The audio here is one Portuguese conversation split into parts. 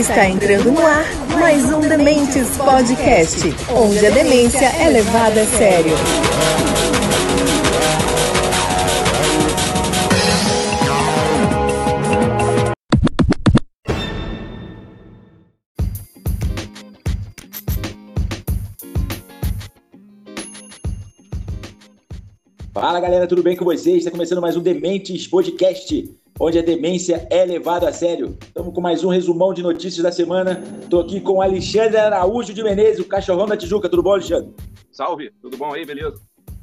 Está entrando no ar mais um Dementes Podcast, onde a demência é levada a sério. Fala galera, tudo bem com vocês? Está começando mais um Dementes Podcast, onde a demência é levada a sério. Estamos com mais um resumão de notícias da semana. Estou aqui com Alexandre Araújo de Menezes, o cachorrão da Tijuca. Tudo bom, Alexandre? Salve, tudo bom aí, beleza?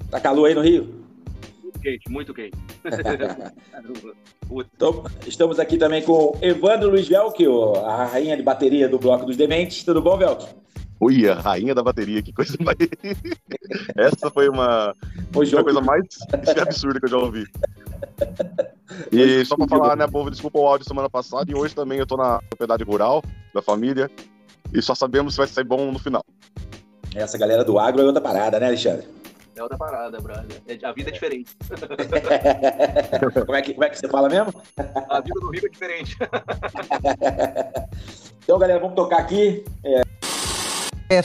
Tá calor aí no Rio? Muito quente, muito quente. então, estamos aqui também com Evandro Luiz Velk, a rainha de bateria do Bloco dos Dementes. Tudo bom, Velk? Ui, a rainha da bateria, que coisa mais. Essa foi uma, uma coisa mais absurda que eu já ouvi. E só pra falar, né, povo, desculpa o áudio semana passada e hoje também eu tô na propriedade rural da família e só sabemos se vai sair bom no final. Essa galera do agro é outra parada, né, Alexandre? É outra parada, brother. É, a vida é diferente. como, é que, como é que você fala mesmo? A vida do Rio é diferente. então, galera, vamos tocar aqui. É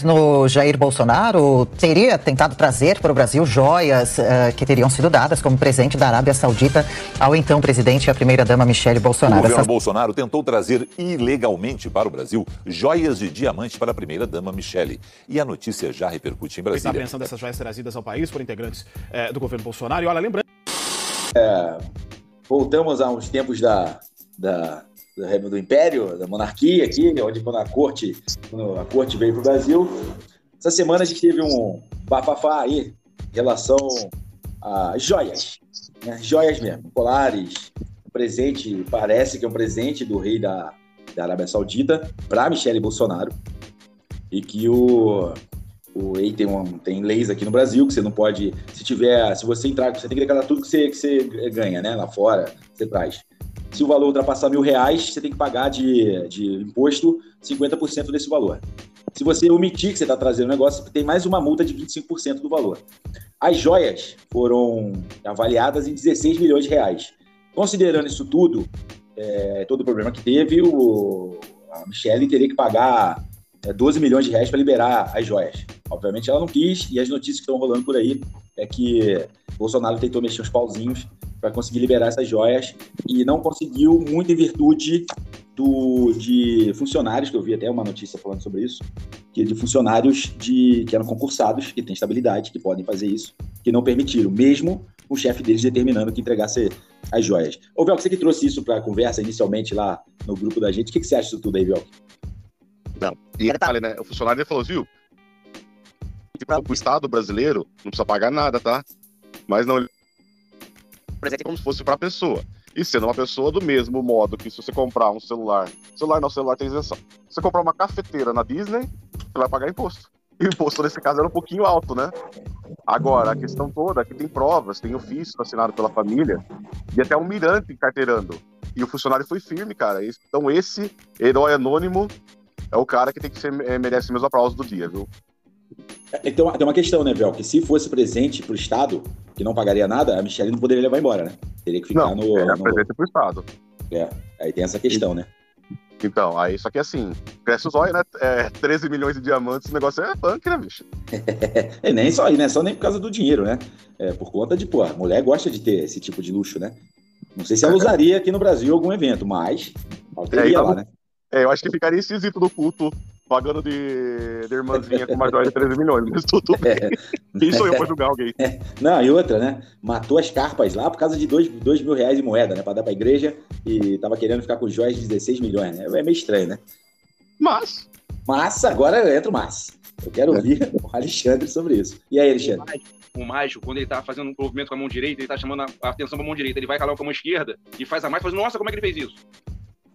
no Jair Bolsonaro teria tentado trazer para o Brasil joias uh, que teriam sido dadas como presente da Arábia Saudita ao então presidente e a primeira-dama Michele Bolsonaro. O governo Essas... Bolsonaro tentou trazer ilegalmente para o Brasil joias de diamante para a primeira-dama Michele. E a notícia já repercute em Brasília. Está pensando essas joias trazidas ao país por integrantes é, do governo Bolsonaro. E olha, lembrando... É, voltamos a uns tempos da, da do, do Império, da monarquia aqui, onde quando a corte, quando a corte veio para o Brasil. Essa semana a gente teve um bafafá aí em relação a joias, né? joias mesmo, colares, presente, parece que é um presente do rei da, da Arábia Saudita para Michele Bolsonaro e que o o EI tem, um, tem leis aqui no Brasil que você não pode, se tiver, se você entrar, você tem que declarar tudo que você, que você ganha, né, lá fora, você traz. Se o valor ultrapassar mil reais, você tem que pagar de, de imposto 50% desse valor. Se você omitir que você está trazendo o negócio, tem mais uma multa de 25% do valor. As joias foram avaliadas em 16 milhões de reais. Considerando isso tudo, é, todo o problema que teve, o, a Michelle teria que pagar é, 12 milhões de reais para liberar as joias. Obviamente ela não quis, e as notícias que estão rolando por aí é que Bolsonaro tentou mexer os pauzinhos para conseguir liberar essas joias e não conseguiu muito em virtude do, de funcionários, que eu vi até uma notícia falando sobre isso, que de funcionários de, que eram concursados, que têm estabilidade, que podem fazer isso, que não permitiram, mesmo o chefe deles determinando que entregasse as joias. Ô, Velco, você que trouxe isso para a conversa inicialmente lá no grupo da gente, o que, que você acha disso tudo aí, Velco? Não, e detalhe, né? O funcionário ele falou, viu? O Estado brasileiro não precisa pagar nada, tá? Mas não presente como se fosse para a pessoa. E sendo uma pessoa do mesmo modo que se você comprar um celular, celular não, celular tem isenção. Se você comprar uma cafeteira na Disney, você vai pagar imposto. E o imposto nesse caso era um pouquinho alto, né? Agora, a questão toda é que tem provas, tem ofício assinado pela família e até um mirante encarteirando. E o funcionário foi firme, cara. Então esse herói anônimo é o cara que tem que ser, é, merece mesmo aplauso do dia, viu? Então, tem uma questão, né, Vel? Que se fosse presente para o Estado, que não pagaria nada, a Michelle não poderia levar embora, né? Teria que ficar não, no. É no... presente para o Estado. É, aí tem essa questão, né? Então, aí só que assim, cresce os olhos, né? É, 13 milhões de diamantes, o negócio é punk, né, bicho? é, nem só aí, né? Só nem por causa do dinheiro, né? É, por conta de, pô, a mulher gosta de ter esse tipo de luxo, né? Não sei se ela usaria aqui no Brasil algum evento, mas ela teria é, então, lá, né? É, eu acho que ficaria esquisito no culto pagando de, de irmãzinha com uma joia de 13 milhões, mas tudo bem. É. Quem sou eu pra julgar alguém? É. Não, e outra, né? Matou as carpas lá por causa de 2 mil reais de moeda, né? Pra dar pra igreja e tava querendo ficar com joias de 16 milhões, né? É meio estranho, né? Mas. Mas, agora entra o mas. Eu quero ouvir o Alexandre sobre isso. E aí, Alexandre? o mágico, quando ele tá fazendo um movimento com a mão direita, ele tá chamando a atenção pra mão direita, ele vai calar com a mão esquerda e faz a mais, faz, nossa, como é que ele fez isso?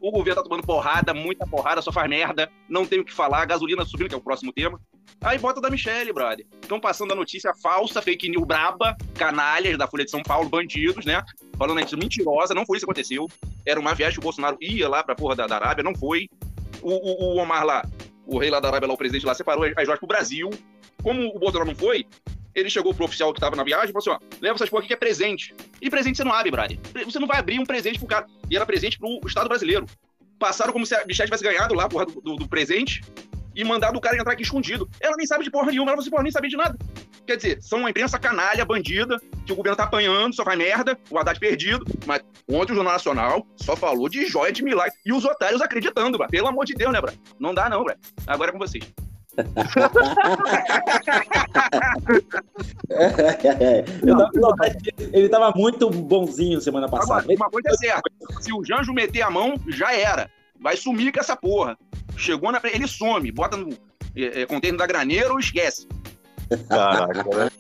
O governo tá tomando porrada, muita porrada, só faz merda, não tem o que falar, gasolina subindo, que é o próximo tema. Aí bota da Michelle, brother. Estão passando a notícia falsa, fake news braba, canalhas da Folha de São Paulo, bandidos, né? Falando isso mentirosa, não foi isso que aconteceu. Era uma viagem que o Bolsonaro ia lá pra porra da, da Arábia, não foi. O, o, o, Omar lá, o rei lá da Arábia, lá, o presidente lá, separou as joias pro Brasil. Como o Bolsonaro não foi, ele chegou pro oficial que tava na viagem e falou assim: ó, leva essas porra aqui que é presente. E presente você não abre, brother. Você não vai abrir um presente pro cara. E era presente pro Estado brasileiro. passaram como se a Michelle tivesse ganhado lá, porra, do, do, do presente, e mandado o cara entrar aqui escondido. Ela nem sabe de porra nenhuma, ela você, porra, nem sabia de nada. Quer dizer, são uma imprensa canalha, bandida, que o governo tá apanhando, só faz merda, o Haddad perdido, mas ontem o Jornal Nacional só falou de joia de milagre. E os otários acreditando, bra. Pelo amor de Deus, né, Bra? Não dá não, Bra. Agora é com vocês. Eu tava com saudade dele. ele tava muito bonzinho semana passada. Agora, uma coisa é certa, se o Janjo meter a mão, já era. Vai sumir com essa porra. Chegou na... Ele some, bota no é, é, container da graneira ou esquece. Caraca?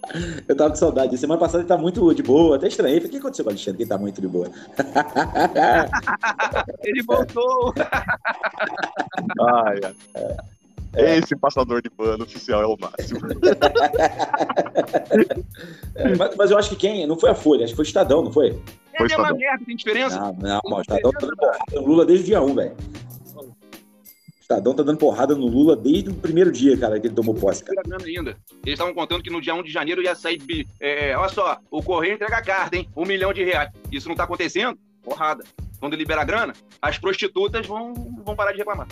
Eu tava com saudade. Semana passada ele tá muito de boa, até estranhei. O que aconteceu com o Alexandre? Que ele tá muito de boa. Ele voltou. Ai, ai. Esse passador de pano oficial é o máximo. É, mas, mas eu acho que quem? Não foi a Folha, acho que foi o Estadão, não foi? Foi Ele é uma merda, tem diferença? Não, não, o Estadão tá dando porrada no Lula desde o dia 1, velho. O Estadão tá dando porrada no Lula desde o primeiro dia, cara, que ele tomou posse, cara. Tá ainda. Eles estavam contando que no dia 1 de janeiro ia sair. É, olha só, o Correio entrega a carta, hein? Um milhão de reais. Isso não tá acontecendo? Porrada. Quando libera a grana, as prostitutas vão, vão parar de reclamar.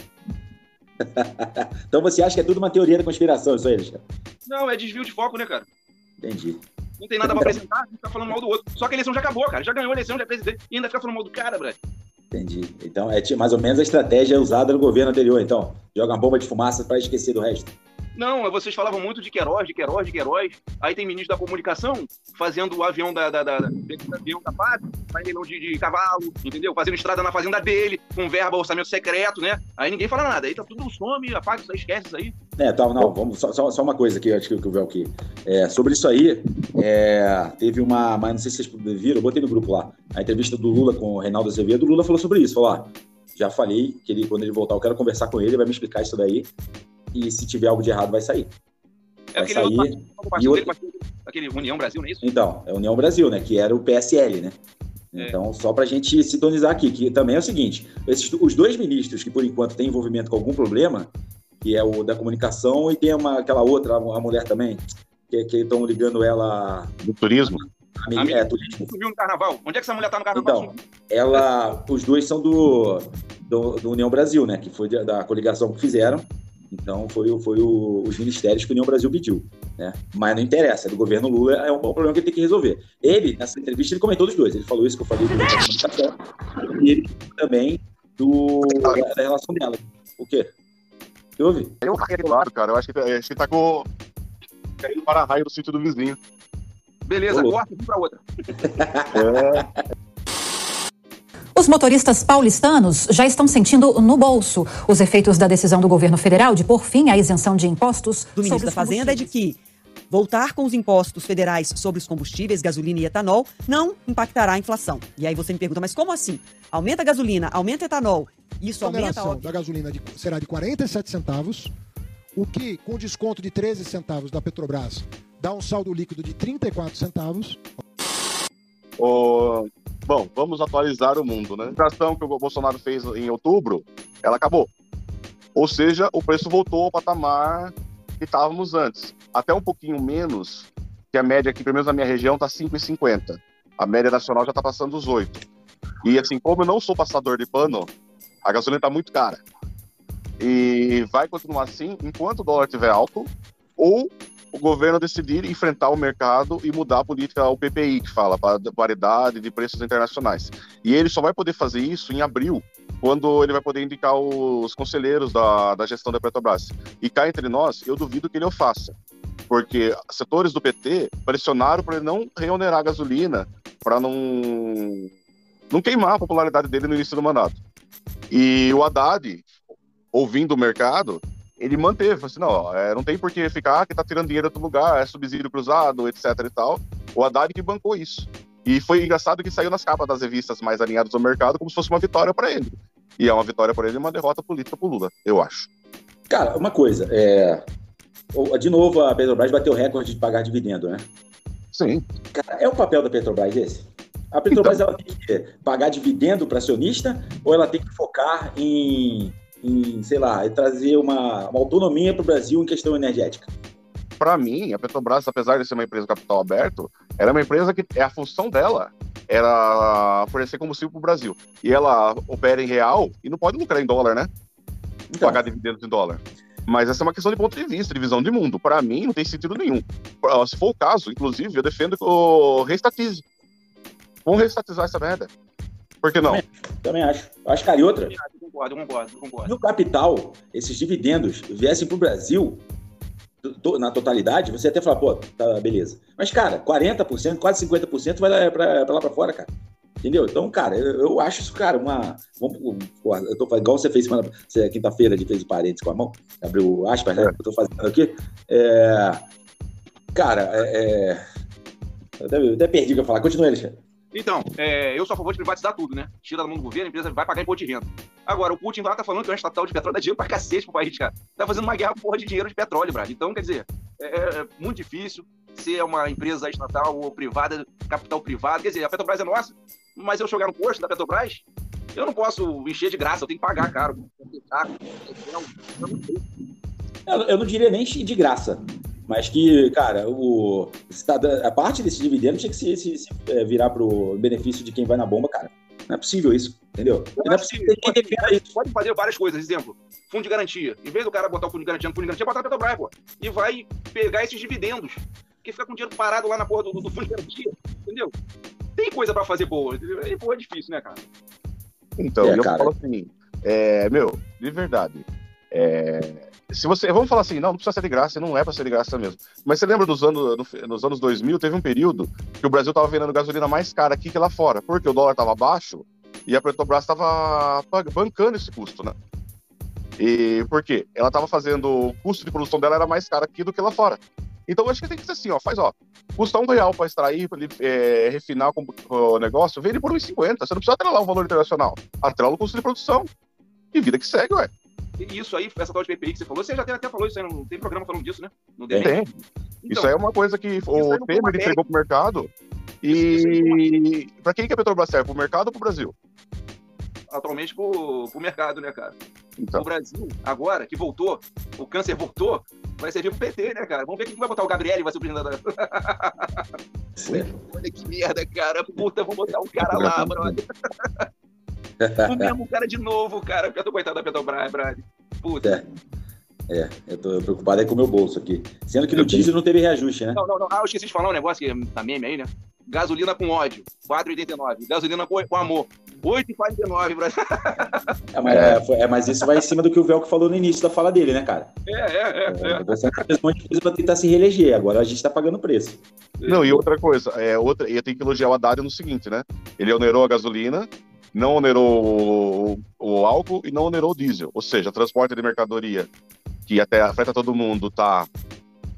Então você acha que é tudo uma teoria da conspiração, isso aí, Alexandre? Não, é desvio de foco, né, cara? Entendi. Não tem nada pra apresentar, a gente tá falando mal do outro. Só que a eleição já acabou, cara. Já ganhou a eleição, já é presidente. E ainda fica falando mal do cara, Brad. Entendi. Então é mais ou menos a estratégia usada no governo anterior, então. Joga uma bomba de fumaça pra esquecer do resto. Não, vocês falavam muito de Queiroz, de Queiroz, de Queiroz. Aí tem ministro da comunicação fazendo o avião da, da, da, o avião da fazendo leilão de, de cavalo, entendeu? Fazendo estrada na fazenda dele, com verba, orçamento secreto, né? Aí ninguém fala nada. Aí tá tudo some, apaga isso aí, esquece isso aí. É, tá, não, vamos, só, só, uma coisa aqui, acho que eu vi aqui. É, sobre isso aí, é, teve uma, mas não sei se vocês viram, eu botei no grupo lá, a entrevista do Lula com o Reinaldo Azevedo, o Lula falou sobre isso, falou, ah, já falei que ele, quando ele voltar, eu quero conversar com ele, ele vai me explicar isso daí, e se tiver algo de errado, vai sair. É Vai sair. partido, E dele, partido, aquele União Brasil, não é isso? Então, é a União Brasil, né? Que era o PSL, né? É. Então, só para a gente sintonizar aqui, que também é o seguinte: esses, os dois ministros que, por enquanto, têm envolvimento com algum problema, que é o da comunicação, e tem uma, aquela outra, a mulher também, que estão ligando ela Do turismo? a menina, é, turismo. Subiu no carnaval. Onde é que essa mulher tá no carnaval? Então, ela, os dois são do, do, do União Brasil, né? Que foi da, da coligação que fizeram. Então, foi, o- foi o- os ministérios que a União Brasil pediu, né? Mas não interessa, é do governo Lula, é um, é um problema que ele tem que resolver. Ele, nessa entrevista, ele comentou dos dois. Ele falou isso que eu falei do comunicação. E ele também do, da, da relação dela. O quê? O que houve? Eu aqui do lado, cara. Eu acho que, acho que tá com. Caindo para raio do sítio do vizinho. Beleza, Ô, louco. corta um pra outra. É, Os motoristas paulistanos já estão sentindo no bolso os efeitos da decisão do governo federal de pôr fim à isenção de impostos do ministro da Fazenda é de que voltar com os impostos federais sobre os combustíveis, gasolina e etanol, não impactará a inflação. E aí você me pergunta, mas como assim? Aumenta a gasolina, aumenta o etanol, isso A aumenta a... da gasolina de- será de 47 centavos, o que, com desconto de 13 centavos da Petrobras, dá um saldo líquido de 34 centavos. o- Bom, vamos atualizar o mundo, né? A inflação que o Bolsonaro fez em outubro, ela acabou. Ou seja, o preço voltou ao patamar que estávamos antes. Até um pouquinho menos, que a média aqui, pelo menos na minha região, tá 5,50. A média nacional já tá passando os 8. E assim, como eu não sou passador de pano, a gasolina tá muito cara. E vai continuar assim enquanto o dólar estiver alto ou o governo decidir enfrentar o mercado e mudar a política ao PPI, que fala para paridade de preços internacionais. E ele só vai poder fazer isso em abril, quando ele vai poder indicar os conselheiros da, da gestão da Petrobras. E cá entre nós, eu duvido que ele o faça, porque setores do PT pressionaram para ele não reonerar a gasolina, para não, não queimar a popularidade dele no início do mandato. E o Haddad, ouvindo o mercado, ele manteve, falou assim, não, é, não tem por que ficar que tá tirando dinheiro outro lugar, é subsídio cruzado, etc e tal. O Haddad que bancou isso. E foi engraçado que saiu nas capas das revistas mais alinhadas ao mercado como se fosse uma vitória para ele. E é uma vitória para ele e uma derrota política pro Lula, eu acho. Cara, uma coisa, é... de novo a Petrobras bateu o recorde de pagar dividendo, né? Sim. Cara, é o papel da Petrobras esse? A Petrobras ela tem que pagar dividendo para acionista ou ela tem que focar em, em sei lá, trazer uma, uma autonomia para o Brasil em questão energética? Para mim, a Petrobras, apesar de ser uma empresa capital aberto, ela é uma empresa que é a função dela ela fornecer combustível para o Brasil. E ela opera em real e não pode lucrar em dólar, né? Então. Pagar dividendos em dólar. Mas essa é uma questão de ponto de vista, de visão de mundo. Para mim, não tem sentido nenhum. Se for o caso, inclusive, eu defendo que o reestatize. Vamos reestatizar essa merda. Por que não? Também acho. Acho, cara, e outra, Eu concordo, concordo, concordo. se o capital, esses dividendos, viessem pro Brasil to- to- na totalidade, você até fala, pô, tá, beleza. Mas, cara, 40%, quase 50% vai pra lá pra fora, cara. Entendeu? Então, cara, eu, eu acho isso, cara, uma. Vamos, pô, eu tô fazendo, igual você fez semana, você, quinta-feira, de fez o parênteses com a mão, abriu aspas, né? Eu tô fazendo aqui. É, cara, é, é, eu até, eu até perdi o que eu ia falar. Continua, Alexandre. Então, é, eu sou a favor de privatizar tudo, né? Tira da mão do governo, a empresa vai pagar imposto de renda. Agora, o Putin lá tá falando que é um estatal de petróleo dá dinheiro pra cacete pro país, cara. Tá fazendo uma guerra por porra de dinheiro de petróleo, Brad. Então, quer dizer, é, é muito difícil ser uma empresa estatal ou privada, capital privado. Quer dizer, a Petrobras é nossa, mas eu jogar no posto da Petrobras, eu não posso encher de graça, eu tenho que pagar caro. Eu não. Eu, eu não diria nem de graça, mas que, cara, o, tá a parte desse dividendo tinha que se, se- se, é, virar pro benefício de quem vai na bomba, cara. Não é possível isso, entendeu? Não é possível defenda isso. Pode fazer várias coisas. Exemplo, fundo de garantia. Em vez do cara botar o fundo de garantia no fundo de garantia, botar a Petrobras, pô. E vai pegar esses dividendos. Porque fica com o dinheiro parado lá na porra do, do fundo de garantia. Entendeu? Tem coisa pra fazer boa. entendeu? E, pô, é difícil, né, cara? Então, É, eu cara. falo assim, é, meu, de verdade. é, se você, vamos falar assim, não, não precisa ser de graça, não é pra ser de graça mesmo. Mas você lembra dos anos, no- nos anos 2000, teve um período que o Brasil tava vendendo gasolina mais cara aqui que lá fora, porque o dólar tava baixo e a Petrobras tava pag- bancando esse custo, né? E por quê? Ela tava fazendo, o custo de produção dela era mais caro aqui do que lá fora. Então acho que tem que ser assim, ó, faz ó, custa um real para extrair, para é, refinar o, o negócio, vende por 1,50. Você não precisa atrelar o valor internacional. Atrela o custo de produção. E vida que segue, ué. E isso aí, essa tal de PPI que você falou, você já até, até falou isso aí, não tem programa falando disso, né? No Tem. Tem. Isso aí é uma coisa que o não Temer regra. entregou pro mercado. Isso- isso aí não E para quem que a Petrobras serve? Pro mercado ou pro Brasil? atualmente pro, pro mercado, né, cara? Então, O Brasil, agora que voltou, o câncer voltou, vai servir pro PT, né, cara? Vamos ver quem vai botar o Gabriel, vai ser o presidente da. Olha que merda, cara. Puta, vou botar o cara lá, brother. o mesmo cara de novo, cara. Eu tô coitado da Petrobras, brother. Puta. É, eu tô preocupado aí com o meu bolso aqui. Sendo que no diesel não teve reajuste, né? Não, não, não. Ah, eu esqueci de falar um negócio que tá meme aí, né? Gasolina com ódio, 4,89. Gasolina com, com amor, 8,49, brother. É, mas, é, foi- é, mas isso vai em cima do que o Velco falou no início da fala dele, né, cara? É, é, é. é. É, Você fez um monte de coisa pra tentar se reeleger, agora a gente tá pagando preço. não, e outra coisa, é outra, e eu tenho que elogiar o Haddad no seguinte, né? Ele onerou a gasolina, não onerou o, álcool e não onerou o diesel. Ou seja, transporte de mercadoria, que até afeta todo mundo, tá,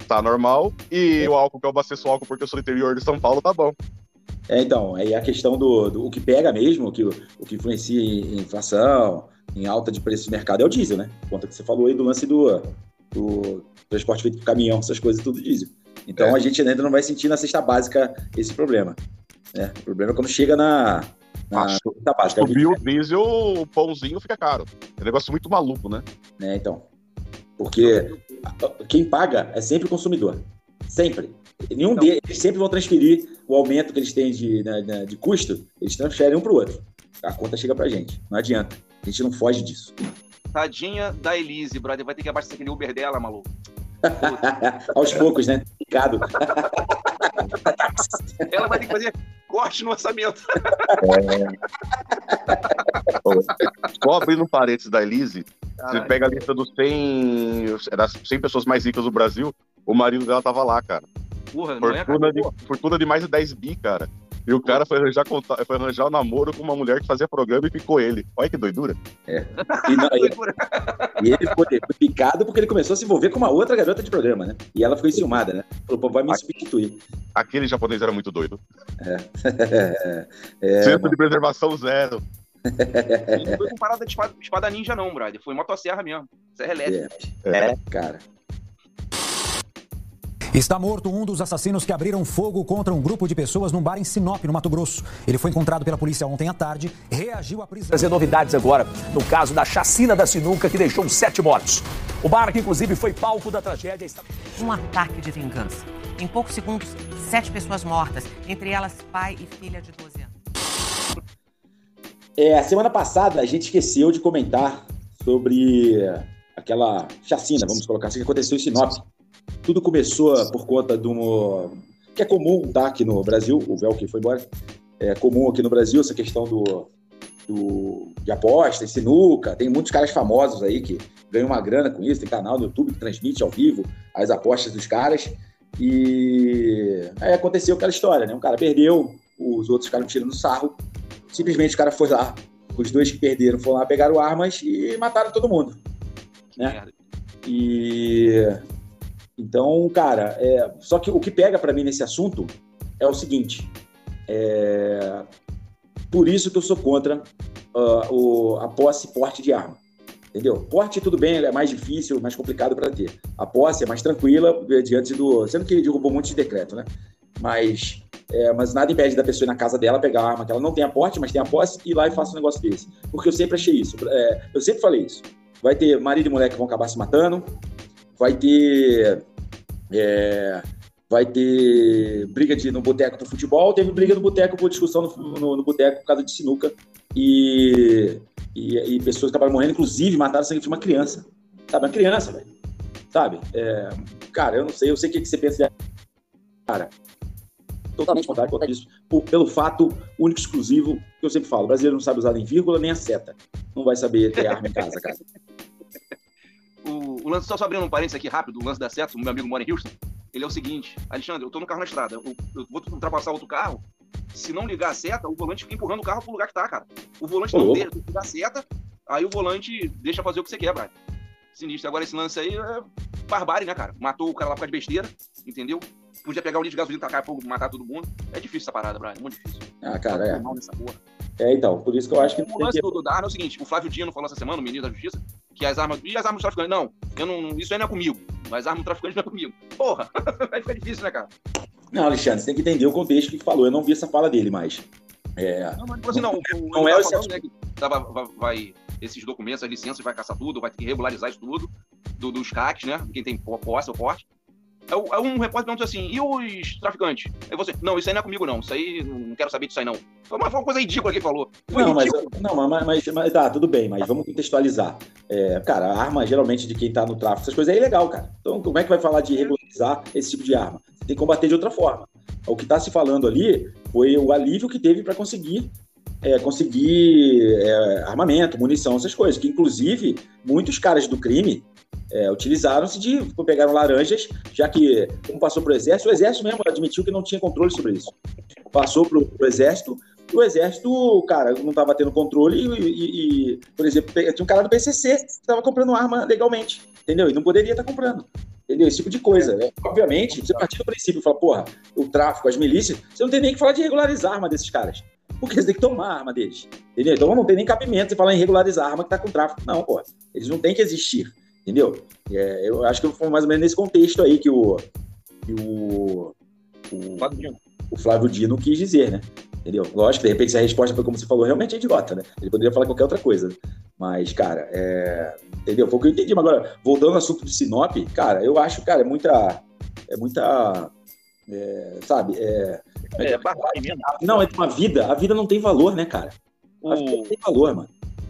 tá normal. E o álcool, que eu abasteço o álcool porque eu sou do interior de São Paulo, tá bom. É, então, aí a questão do, do o que pega mesmo, o que, o que influencia em inflação, em alta de preço de mercado é o diesel, né? Conta que você falou aí do lance do, do transporte feito por caminhão, essas coisas, tudo diesel. Então É. a gente ainda não vai sentir na cesta básica esse problema. né? O problema é quando chega na, na Acho- cesta básica. Subiu o diesel, o pãozinho fica caro. É um negócio muito maluco, né? né? Então, porque quem paga é sempre o consumidor, sempre. Nenhum Então- deles eles sempre vão transferir o aumento que eles têm de, né, né, de custo, eles transferem um para o outro. A conta chega pra gente, não adianta. A gente não foge disso. Tadinha da Elise, brother. Vai ter que abastecer aquele Uber dela, maluco. Aos poucos, né? Picado. Ela vai ter que fazer corte no orçamento. Só abrindo um parênteses da Elise, você Caralho. pega a lista dos 100, das 100 pessoas mais ricas do Brasil, o marido dela tava lá, cara. Porra, não é, cara? Fortuna de, fortuna de mais de 10 bi, cara. E o cara foi arranjar, foi arranjar um namoro com uma mulher que fazia programa e ficou ele. Olha que doidura. E, não- e- e ele foi, foi picado porque ele começou a se envolver com uma outra garota de programa, né? E ela ficou enciumada, né? Falou, pô, vai me substituir. Aquele japonês era muito doido. É, Centro de preservação zero. E não foi com parada de espada, espada ninja, não, brother. Foi motosserra mesmo. Serra elétrica. é, cara. Está morto um dos assassinos que abriram fogo contra um grupo de pessoas num bar em Sinop, no Mato Grosso. Ele foi encontrado pela polícia ontem à tarde, reagiu à prisão. Trazer novidades agora no caso da chacina da sinuca que deixou sete mortos. O bar, que inclusive foi palco da tragédia, está... Um ataque de vingança. Em poucos segundos, sete pessoas mortas, entre elas pai e filha de 12 anos. É, a semana passada a gente esqueceu de comentar sobre aquela chacina, vamos colocar assim, que aconteceu em Sinop. Tudo começou por conta de um. que é comum, tá? Aqui no Brasil, o que foi embora. É comum aqui no Brasil essa questão do, do, de apostas, sinuca. Tem muitos caras famosos aí que ganham uma grana com isso. Tem canal no YouTube que transmite ao vivo as apostas dos caras. E aí aconteceu aquela história, né? Um cara perdeu, os outros ficaram tirando sarro. Simplesmente o cara foi lá, os dois que perderam foram lá, pegaram armas e mataram todo mundo. Né? E então, cara, é... só que o que pega para mim nesse assunto é o seguinte: é... por isso que eu sou contra uh, o... a posse e porte de arma. Entendeu? Porte, tudo bem, é mais difícil, mais complicado para ter. A posse é mais tranquila diante do. Sendo que ele derrubou um monte de decreto, né? Mas, é, mas nada impede da pessoa ir na casa dela pegar a arma que ela não tem a porte, mas tem a posse, e ir lá e faça um negócio desse. Porque eu sempre achei isso. É, eu sempre falei isso. Vai ter marido e mulher que vão acabar se matando, vai ter. É, vai ter briga de, no boteco do futebol, teve briga no boteco por discussão no, no, no boteco por causa de sinuca. E e, e pessoas acabaram morrendo, inclusive mataram sangue de uma criança. Sabe? Uma criança, velho. Sabe? É, cara, eu não sei, eu sei o que, que você pensa. Cara, totalmente contrário com isso, por, pelo fato único exclusivo que eu sempre falo: o brasileiro não sabe usar nem vírgula nem a seta. Não vai saber ter arma em casa, cara. O, o lance, só, só abrindo um parênteses aqui rápido, o lance da seta, o meu amigo mora em Houston. Ele é o seguinte, Alexandre, eu tô no carro na estrada, eu, eu vou ultrapassar outro carro, se não ligar a seta, o volante fica empurrando o carro pro lugar que tá, cara. O volante não deixa, ligar a seta, aí o volante deixa fazer o que você quer, Brian. Sinistro. Agora esse lance aí é barbárie, né, cara? Matou o cara lá por causa de besteira, entendeu? Podia pegar um litro de gasolina, tacar fogo, matar todo mundo. É difícil essa parada, Brian, é muito difícil. Ah, cara, é. É, então, por isso que eu acho que. O lance do, do Darno é o seguinte: o Flávio Dino falou essa semana, o ministro da Justiça, que as armas. E as armas traficantes? Não, eu não, isso aí não é comigo. Mas arma traficante não é comigo. Porra, vai ficar difícil, né, cara? Não, Alexandre, você tem que entender o contexto que falou. Eu não vi essa fala dele, mas. É... Não, mas assim, não, o, não é o falando, né, que tava, vai, esses documentos, as licenças, vai caçar tudo, vai ter que regularizar isso tudo, do, dos CACs, né? Quem tem posse ou porte. É, é um repórter perguntou assim, e os traficantes? Aí você, não, isso aí não é comigo, não. Isso aí, não quero saber disso aí, não. Foi uma, coisa ridícula que ele falou. Foi não, mas, não mas, mas, mas, tá, tudo bem, mas vamos contextualizar. É, cara, a arma, geralmente, de quem tá no tráfico, essas coisas é ilegal, cara. Então, como é que vai falar de regularizar esse tipo de arma? Você tem que combater de outra forma. O que está se falando ali foi o alívio que teve para conseguir é, conseguir é, armamento, munição, essas coisas. Que, inclusive, muitos caras do crime é, utilizaram-se de. pegaram laranjas, já que, como passou para o Exército, o Exército mesmo admitiu que não tinha controle sobre isso. Passou para o Exército, e o Exército, cara, não estava tendo controle, e, e, e, por exemplo, tinha um cara do PCC que estava comprando arma legalmente, entendeu? E não poderia estar tá comprando. Entendeu? Esse tipo de coisa. Né? Obviamente, você partir do princípio e porra, o tráfico, as milícias, você não tem nem que falar de regularizar a arma desses caras. Porque você tem que tomar a arma deles. Entendeu? Então não tem nem cabimento você falar em regularizar a arma que está com tráfico. Não, porra. Eles não têm que existir. Entendeu? É, eu acho que foi mais ou menos nesse contexto aí que o. Que o, o, o Flávio Dino quis dizer, né? Entendeu? Lógico, de repente, se a resposta foi como você falou, realmente é idiota, né? Ele poderia falar qualquer outra coisa. Mas, cara, é... entendeu? Foi o que eu entendi. Mas agora, voltando ao assunto do Sinop, cara, eu acho, cara, é muita. É muita. É, sabe? É, é, é barbárie. Não, é uma vida. A vida não tem valor, né, cara? A vida não tem valor, mano.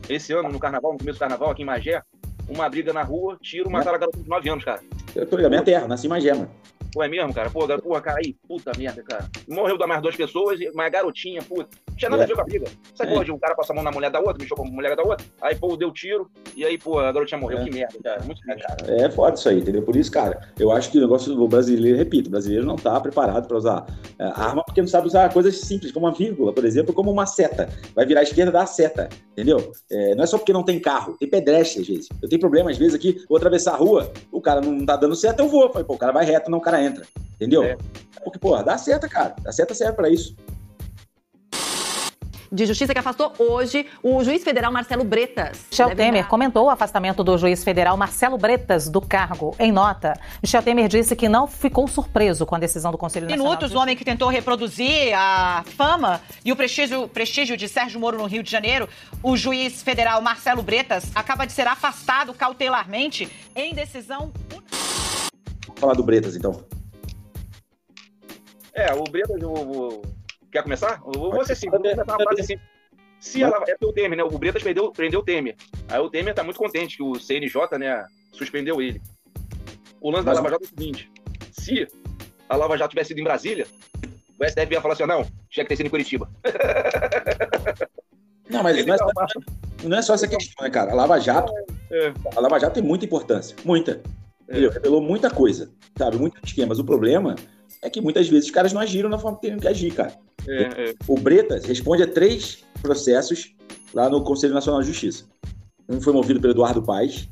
Esse ano, no carnaval, no começo do carnaval, aqui em Magé, uma briga na rua, tiro, mataram a garota de 9 anos, cara. Eu tô ligado, minha terra, nasci em Magé, mano. Pô, é mesmo, cara? Pô, porra, cara, aí, puta merda, cara. Morreu da mais duas pessoas, mas garotinha, puta. Não tinha nada é. a ver com a briga. Sabe, é. porra, de um cara passa a mão na mulher da outra, mexeu com a mulher da outra, aí, pô, deu tiro, e aí, pô, a garotinha morreu. É. Que merda, cara. Muito merda, cara. É foda isso aí, entendeu? Por isso, cara, eu acho que o negócio do brasileiro, repito, o brasileiro não tá preparado para usar é, arma porque não sabe usar coisas simples, como uma vírgula, por exemplo, como uma seta. Vai virar à esquerda, dá a seta, entendeu? É, não é só porque não tem carro, tem pedestre às vezes. Eu tenho problema, às vezes, aqui, vou atravessar a rua, o cara não tá dando seta, eu vou. Falei, pô, o cara vai reto, não, o cara entra. Entendeu? É. Porque, porra, dá seta, cara. A seta serve para isso. De Justiça que afastou hoje o juiz federal Marcelo Bretas. Michel Temer dar... comentou o afastamento do juiz federal Marcelo Bretas do cargo. Em nota, Michel Temer disse que não ficou surpreso com a decisão do Conselho Nacional. Minutos, o homem que tentou reproduzir a fama e o prestígio, prestígio de Sérgio Moro no Rio de Janeiro, o juiz federal Marcelo Bretas acaba de ser afastado cautelarmente em decisão. Vou falar do Bretas, então. É, o Bretas, eu, Quer começar? Eu vou ser simples. Vou começar uma frase simples. Se ela é o Temer, né? O Bretas prendeu, prendeu o Temer. Aí o Temer tá muito contente que o CNJ, né, suspendeu ele. O lance da Lava Jato é o seguinte: se a Lava Jato tivesse sido em Brasília, o STF ia falar assim: ó, não, tinha que ter sido em Curitiba. Não, mas não é, só, não é só essa questão, né, cara? A Lava Jato, É. a Lava Jato tem muita importância, muita. Entendeu? Revelou muita coisa, sabe? Muitos esquemas. O problema é que muitas vezes os caras não agiram na forma que teriam que agir, cara. É, é. O Bretas responde a três processos lá no Conselho Nacional de Justiça. Um foi movido pelo Eduardo Paes,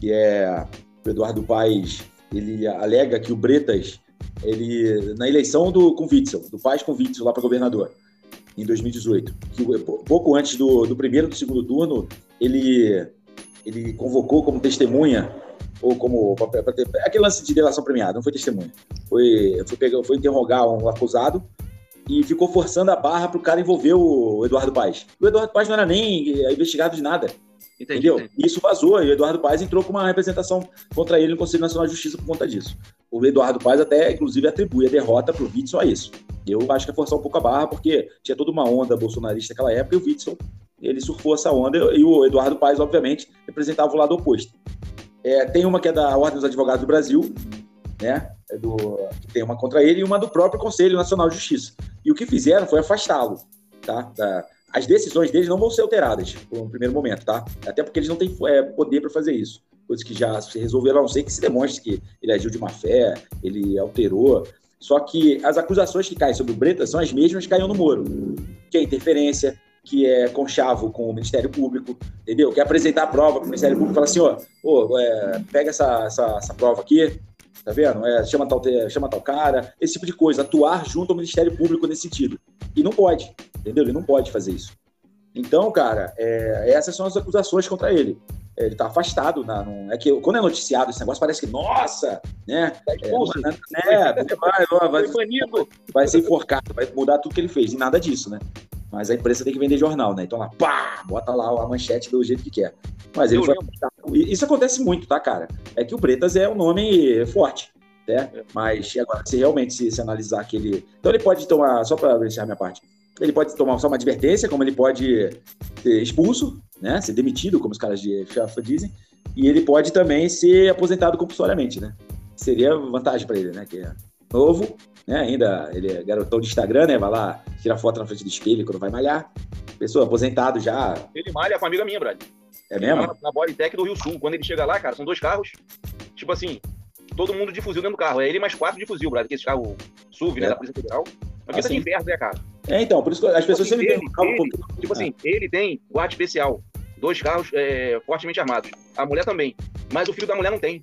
que é o Eduardo Paes, ele alega que o Bretas, ele na eleição do com Witzel, do Paes com Witzel lá para governador, em 2018, que pouco antes do, do primeiro do segundo turno, ele ele convocou como testemunha ou como pra ter- aquele lance de delação premiada, não foi testemunha. Foi foi pegar, foi interrogar um acusado e ficou forçando a barra pro cara envolver o Eduardo Paes. O Eduardo Paes não era nem eh, investigado de nada. Entendi, entendeu? entendi. Isso vazou, e o Eduardo Paes entrou com uma representação contra ele no Conselho Nacional de Justiça por conta disso. O Eduardo Paes até, inclusive, atribui a derrota pro Witzel a isso. Eu acho que é forçar um pouco a barra, porque tinha toda uma onda bolsonarista naquela época, e o Witzel, ele surfou essa onda, e o Eduardo Paes, obviamente, representava o lado oposto. É, tem uma que é da Ordem dos Advogados do Brasil, né? É do, que tem uma contra ele e uma do próprio Conselho Nacional de Justiça. E o que fizeram foi afastá-lo, tá? Da- as decisões deles não vão ser alteradas um primeiro momento, tá? Até porque eles não têm é, poder para fazer isso. Coisas que já se resolveram, a não ser que se demonstre que ele agiu de má fé, ele alterou. Só que as acusações que caem sobre o Bretas são as mesmas que caíam no Moro, que é interferência, que é conchavo com o Ministério Público, entendeu? Que é apresentar a prova para o Ministério Público e falar assim, ó, é, pega essa, essa, essa prova aqui, tá vendo? É, chama, tal, chama tal cara, esse tipo de coisa, atuar junto ao Ministério Público nesse sentido. E não pode, entendeu? Ele não pode fazer isso. Então, cara, é, essas são as acusações contra ele. É, Ele tá afastado. Na, não- é que quando é noticiado esse negócio, parece que, nossa, né? expulso. É, é, vai, vai, vai, vai ser enforcado, vai mudar tudo que ele fez. E nada disso, né? Mas a imprensa tem que vender jornal, né? Então lá, pá, bota lá a manchete do jeito que quer. Mas ele Eu foi lembro. Isso acontece muito, tá, cara? É que o Bretas é um nome forte, né? Mas agora, se realmente se, se analisar que ele. Então ele pode tomar, só para encerrar minha parte, ele pode tomar só uma advertência, como ele pode ser expulso, né? Ser demitido, como os caras de chafa dizem, e ele pode também ser aposentado compulsoriamente, né? Seria vantagem para ele, né? Que é novo, né? Ainda ele é garotão de Instagram, né? Vai lá tirar foto na frente do espelho quando vai malhar. Pessoa aposentado já, Ele malha com uma amiga minha, Brad. é Ele mesmo? Na Bodytech do Rio Sul. Quando ele chega lá, cara, são dois carros. Tipo assim, todo mundo de fuzil dentro do carro. É ele mais quatro de fuzil, Brad. Que esse carro SUV, né? É. Da Polícia Federal. Uma Assim. de inferno, né, cara? É, então, por isso que as pessoas Tipo sempre assim, perguntam. ele- ele- Tipo assim, ele tem guarda especial. Dois carros é, fortemente armados. A mulher também. Mas o filho da mulher não tem.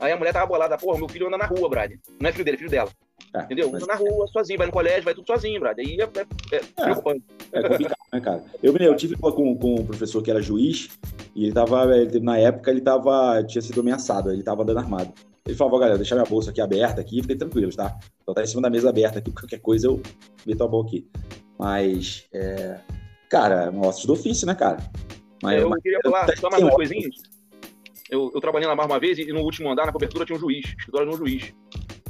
Aí a mulher tava bolada. Porra, meu filho anda na rua, Brad. Não é filho dele, é filho dela. Ah, Entendeu? mas- na rua, sozinho, vai no colégio, vai tudo sozinho, Brad. Aí é, é, é preocupante. É complicado, né, cara? Eu, eu tive uma com, com um professor que era juiz, e ele tava, ele, na época, ele tava, tinha sido ameaçado, ele tava andando armado. Ele falou, galera, deixa minha bolsa aqui aberta aqui, fiquem tranquilos, tá? Então tá em cima da mesa aberta aqui, qualquer coisa eu meto a mão aqui. Mas, é... cara, um ossos do ofício, né, cara? Mas, eu mas- queria falar tem- só mais óculos. coisinhas. Eu, eu trabalhei na Bar uma vez e no último andar, na cobertura, tinha um juiz, escritório de um juiz.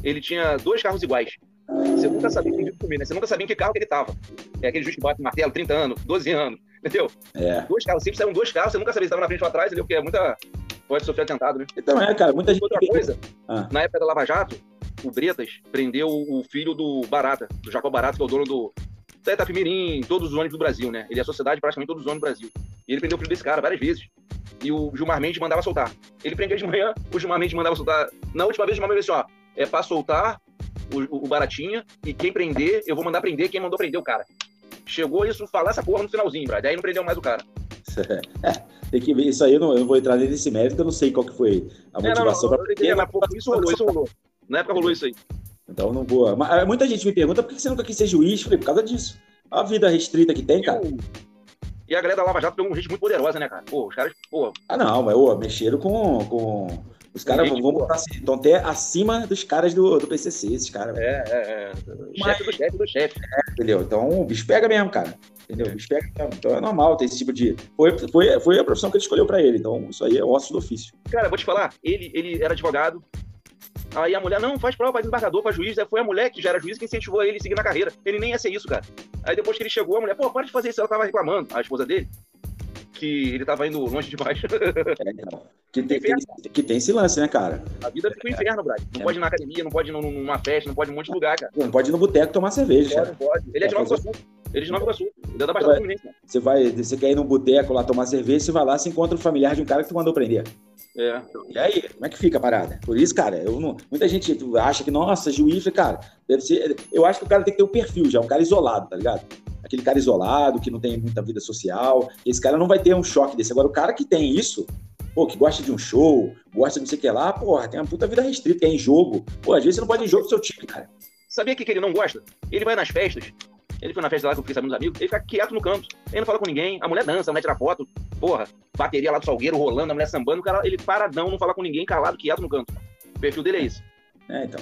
Ele tinha dois carros iguais. Você nunca sabia quem comer, né? Você nunca sabia em que carro que ele tava. É aquele juiz que bate martelo, 30 anos, 12 anos, entendeu? É. Dois carros, sempre saíram dois carros, você nunca sabia se estava na frente ou atrás, entendeu? Porque é muita. Pode sofrer atentado, né? Então é, cara, muita gente. Outra coisa, Ah. na época da Lava Jato, o Bretas prendeu o filho do Barata, do Jacob Barata, que é o dono do. Da Itapimirim, todos os ônibus do Brasil, né? Ele é a sociedade de praticamente todos os ônibus do Brasil. E ele prendeu o filho desse cara várias vezes. E o Gilmar Mendes mandava soltar. Ele prendia de manhã, o Gilmar Mendes mandava soltar. Na última vez, o Gilmar Mendes disse: ó, é pra soltar o, o, Baratinha, e quem prender, eu vou mandar prender quem mandou prender o cara. Chegou isso, falar essa porra no finalzinho, Brad. Aí não prendeu mais o cara. É, tem que ver isso aí, eu não, eu não vou entrar nesse mérito, eu não sei qual que foi a É, não, motivação não, pra pô, isso rolou, isso rolou. Na época rolou isso aí. Então não vou. Mas, ah, muita gente me pergunta por que você nunca quis ser juiz? Falei, por causa disso. A vida restrita que tem, cara. E a galera da Lava Jato pegou gente muito poderosa, né, cara? Pô, os caras, pô, Ah, não, mas ô, mexeram com. com... Os caras Gente, vão botar assim, estão até acima dos caras do, do PCC, esses caras. é, é, é. Chefe do chefe do chefe. Entendeu? Então o bicho pega mesmo, cara. Entendeu? O bicho pega mesmo. Então é normal ter esse tipo de. Foi, foi, foi a profissão que ele escolheu pra ele. Então isso aí é osso do ofício. Cara, vou te falar, ele, ele era advogado, Aí a mulher, não, faz prova, faz embargador, faz juiz. Aí foi a mulher que já era juiz que incentivou ele a seguir na carreira. Ele nem ia ser isso, cara. Aí depois que ele chegou, a mulher, pô, para de fazer isso. Ela tava reclamando, a esposa dele, que ele tava indo longe demais. Que tem, tem- que tem esse lance, né, cara? A vida fica um inferno, Brad. Não É. pode ir na academia, não pode ir num- numa festa, não pode ir em um monte de lugar, cara. Não pode ir no boteco tomar cerveja, Pode, cara. pode. Ele é de Nova Iguaçu. Ele é de Nova Iguaçu. Ele é da Baixada Fluminense, cara. Você vai, você quer ir num boteco lá tomar cerveja, você vai lá, se encontra um familiar de um cara que tu mandou prender. É. E aí, como é que fica a parada? Por isso, cara, eu não, muita gente acha que, nossa, juiz, cara, deve ser. Eu acho que o cara tem que ter um perfil já, um cara isolado, tá ligado? Aquele cara isolado, que não tem muita vida social. Esse cara não vai ter um choque desse. Agora, o cara que tem isso, pô, que gosta de um show, gosta de não sei o que lá, porra, tem uma puta vida restrita, é em jogo. Pô, às vezes você não pode ir em jogo do seu time, cara. Sabia o que, que ele não gosta? Ele vai nas festas. Ele foi na festa lá que eu fiquei sabendo dos amigos. Ele fica quieto no canto. Ele não fala com ninguém. A mulher dança, a mulher tira foto. Porra, bateria lá do Salgueiro rolando, a mulher sambando. O cara, ele paradão, não fala com ninguém, calado, quieto no canto. O perfil dele é esse. É, então.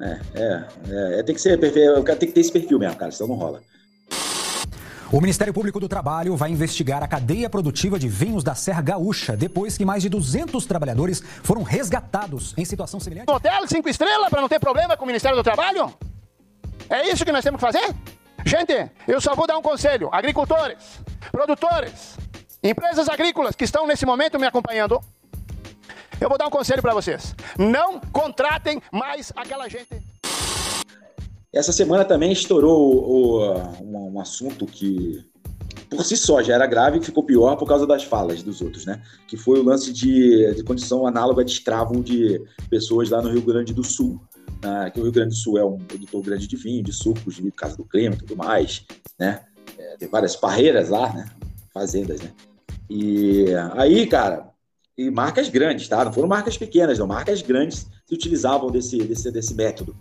É, é, é, é, tem que ser perfil, o cara tem que ter esse perfil mesmo, cara, senão não rola. O Ministério Público do Trabalho vai investigar a cadeia produtiva de vinhos da Serra Gaúcha depois que mais de 200 trabalhadores foram resgatados em situação semelhante. Hotel cinco estrelas para não ter problema com o Ministério do Trabalho? É isso que nós temos que fazer? Gente, eu só vou dar um conselho. Agricultores, produtores, empresas agrícolas que estão nesse momento me acompanhando, eu vou dar um conselho para vocês. Não contratem mais aquela gente. Essa semana também estourou o- um, um assunto que, por si só, já era grave e ficou pior por causa das falas dos outros, né? Que foi o lance de, de condição análoga de escravo de pessoas lá no Rio Grande do Sul. né? que o Rio Grande do Sul é um produtor grande de vinho, de sucos, de casa do clima e tudo mais, né? É, tem várias parreiras lá, né? Fazendas, né? E aí, cara, e marcas grandes, tá? Não foram marcas pequenas, não. Marcas grandes se utilizavam desse, desse, desse método.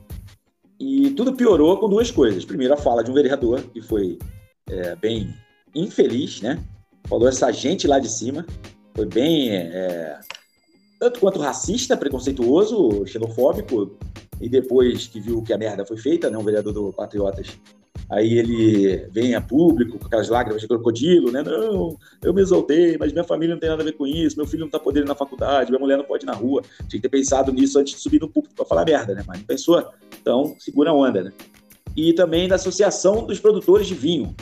E tudo piorou com duas coisas. Primeiro, a fala de um vereador, que foi é, bem infeliz, né? Falou essa gente lá de cima. Foi bem. é, tanto quanto racista, preconceituoso, xenofóbico. E depois que viu que a merda foi feita, né? Um vereador do Patriotas. Aí ele vem a público com aquelas lágrimas de crocodilo, né? Não, eu me exaltei, mas minha família não tem nada a ver com isso, meu filho não tá podendo ir na faculdade, minha mulher não pode ir na rua. Tinha que ter pensado nisso antes de subir no púlpito pra falar merda, né? Mas não pensou? Então, segura a onda, né? E também da Associação dos Produtores de Vinho,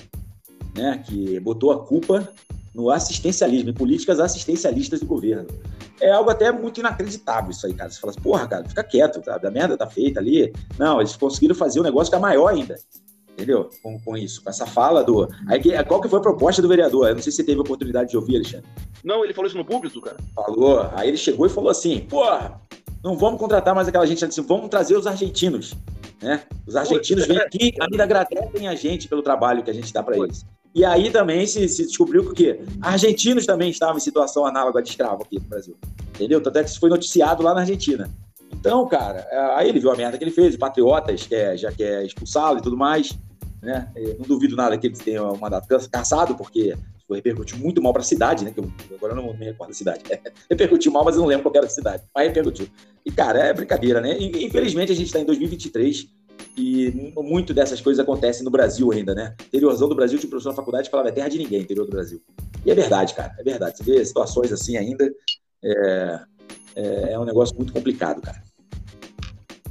né? Que botou a culpa no assistencialismo, em políticas assistencialistas do governo. É algo até muito inacreditável isso aí, cara. Você fala assim, porra, cara, fica quieto, tá? A merda tá feita ali. Não, eles conseguiram fazer o negócio ficar maior ainda. Entendeu? Com, com isso, com essa fala do. Aí, que- qual que foi a proposta do vereador? Eu não sei se você teve a oportunidade de ouvir, Alexandre. Não, ele falou isso no público, cara. Falou. Aí ele chegou e falou assim: porra, não vamos contratar mais aquela gente, assim, vamos trazer os argentinos. Né? Os argentinos vêm aqui ainda agradecem a gente pelo trabalho que a gente dá para eles. E aí também se, se descobriu que o quê? Argentinos também estavam em situação análoga de escravo aqui no Brasil. Entendeu? Tanto é que isso foi noticiado lá na Argentina. Então, cara, aí ele viu a merda que ele fez, o Patriotas quer, já quer expulsá-lo e tudo mais. Né? Não duvido nada que eles tenham um mandato ca- cassado, porque repercutiu muito mal para a cidade, né? Que eu, agora eu não me recordo da cidade. repercutiu mal, mas eu não lembro qual era a cidade. Mas repercutiu. E, cara, é brincadeira, né? Infelizmente, a gente está em 2023 e muito dessas coisas acontecem no Brasil ainda, né? Interiorzão do Brasil, tinha um professor na faculdade que falava é terra de ninguém, interior do Brasil. E é verdade, cara, é verdade. Você vê situações assim ainda, é, é, é um negócio muito complicado, cara.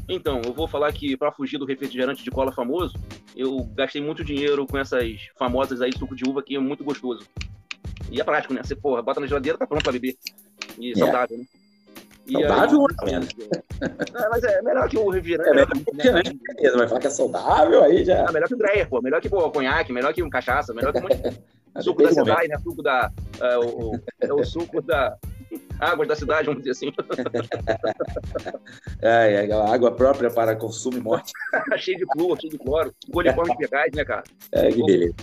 Então, eu vou falar que pra fugir do refrigerante de cola famoso, eu gastei muito dinheiro com essas famosas aí suco de uva que é muito gostoso. E é prático, né? Você, porra, bota na geladeira, tá pronto pra beber. E É. saudável, né? E Saudável, aí- menos. É, mas é melhor que o refrigerante. É melhor que o refrigerante, beleza, vai falar que é saudável, aí já. É melhor que o Dreyer, pô. Melhor que pô, conhaque, melhor que um cachaça, melhor que um monte de... Mas suco da cidade, né? Suco da... é, o, o- é o suco da... Águas da cidade, vamos dizer assim. É, é, água própria para consumo e morte. cheio de flúor, cheio de cloro. Coliforme eficaz, né, cara? É, que beleza.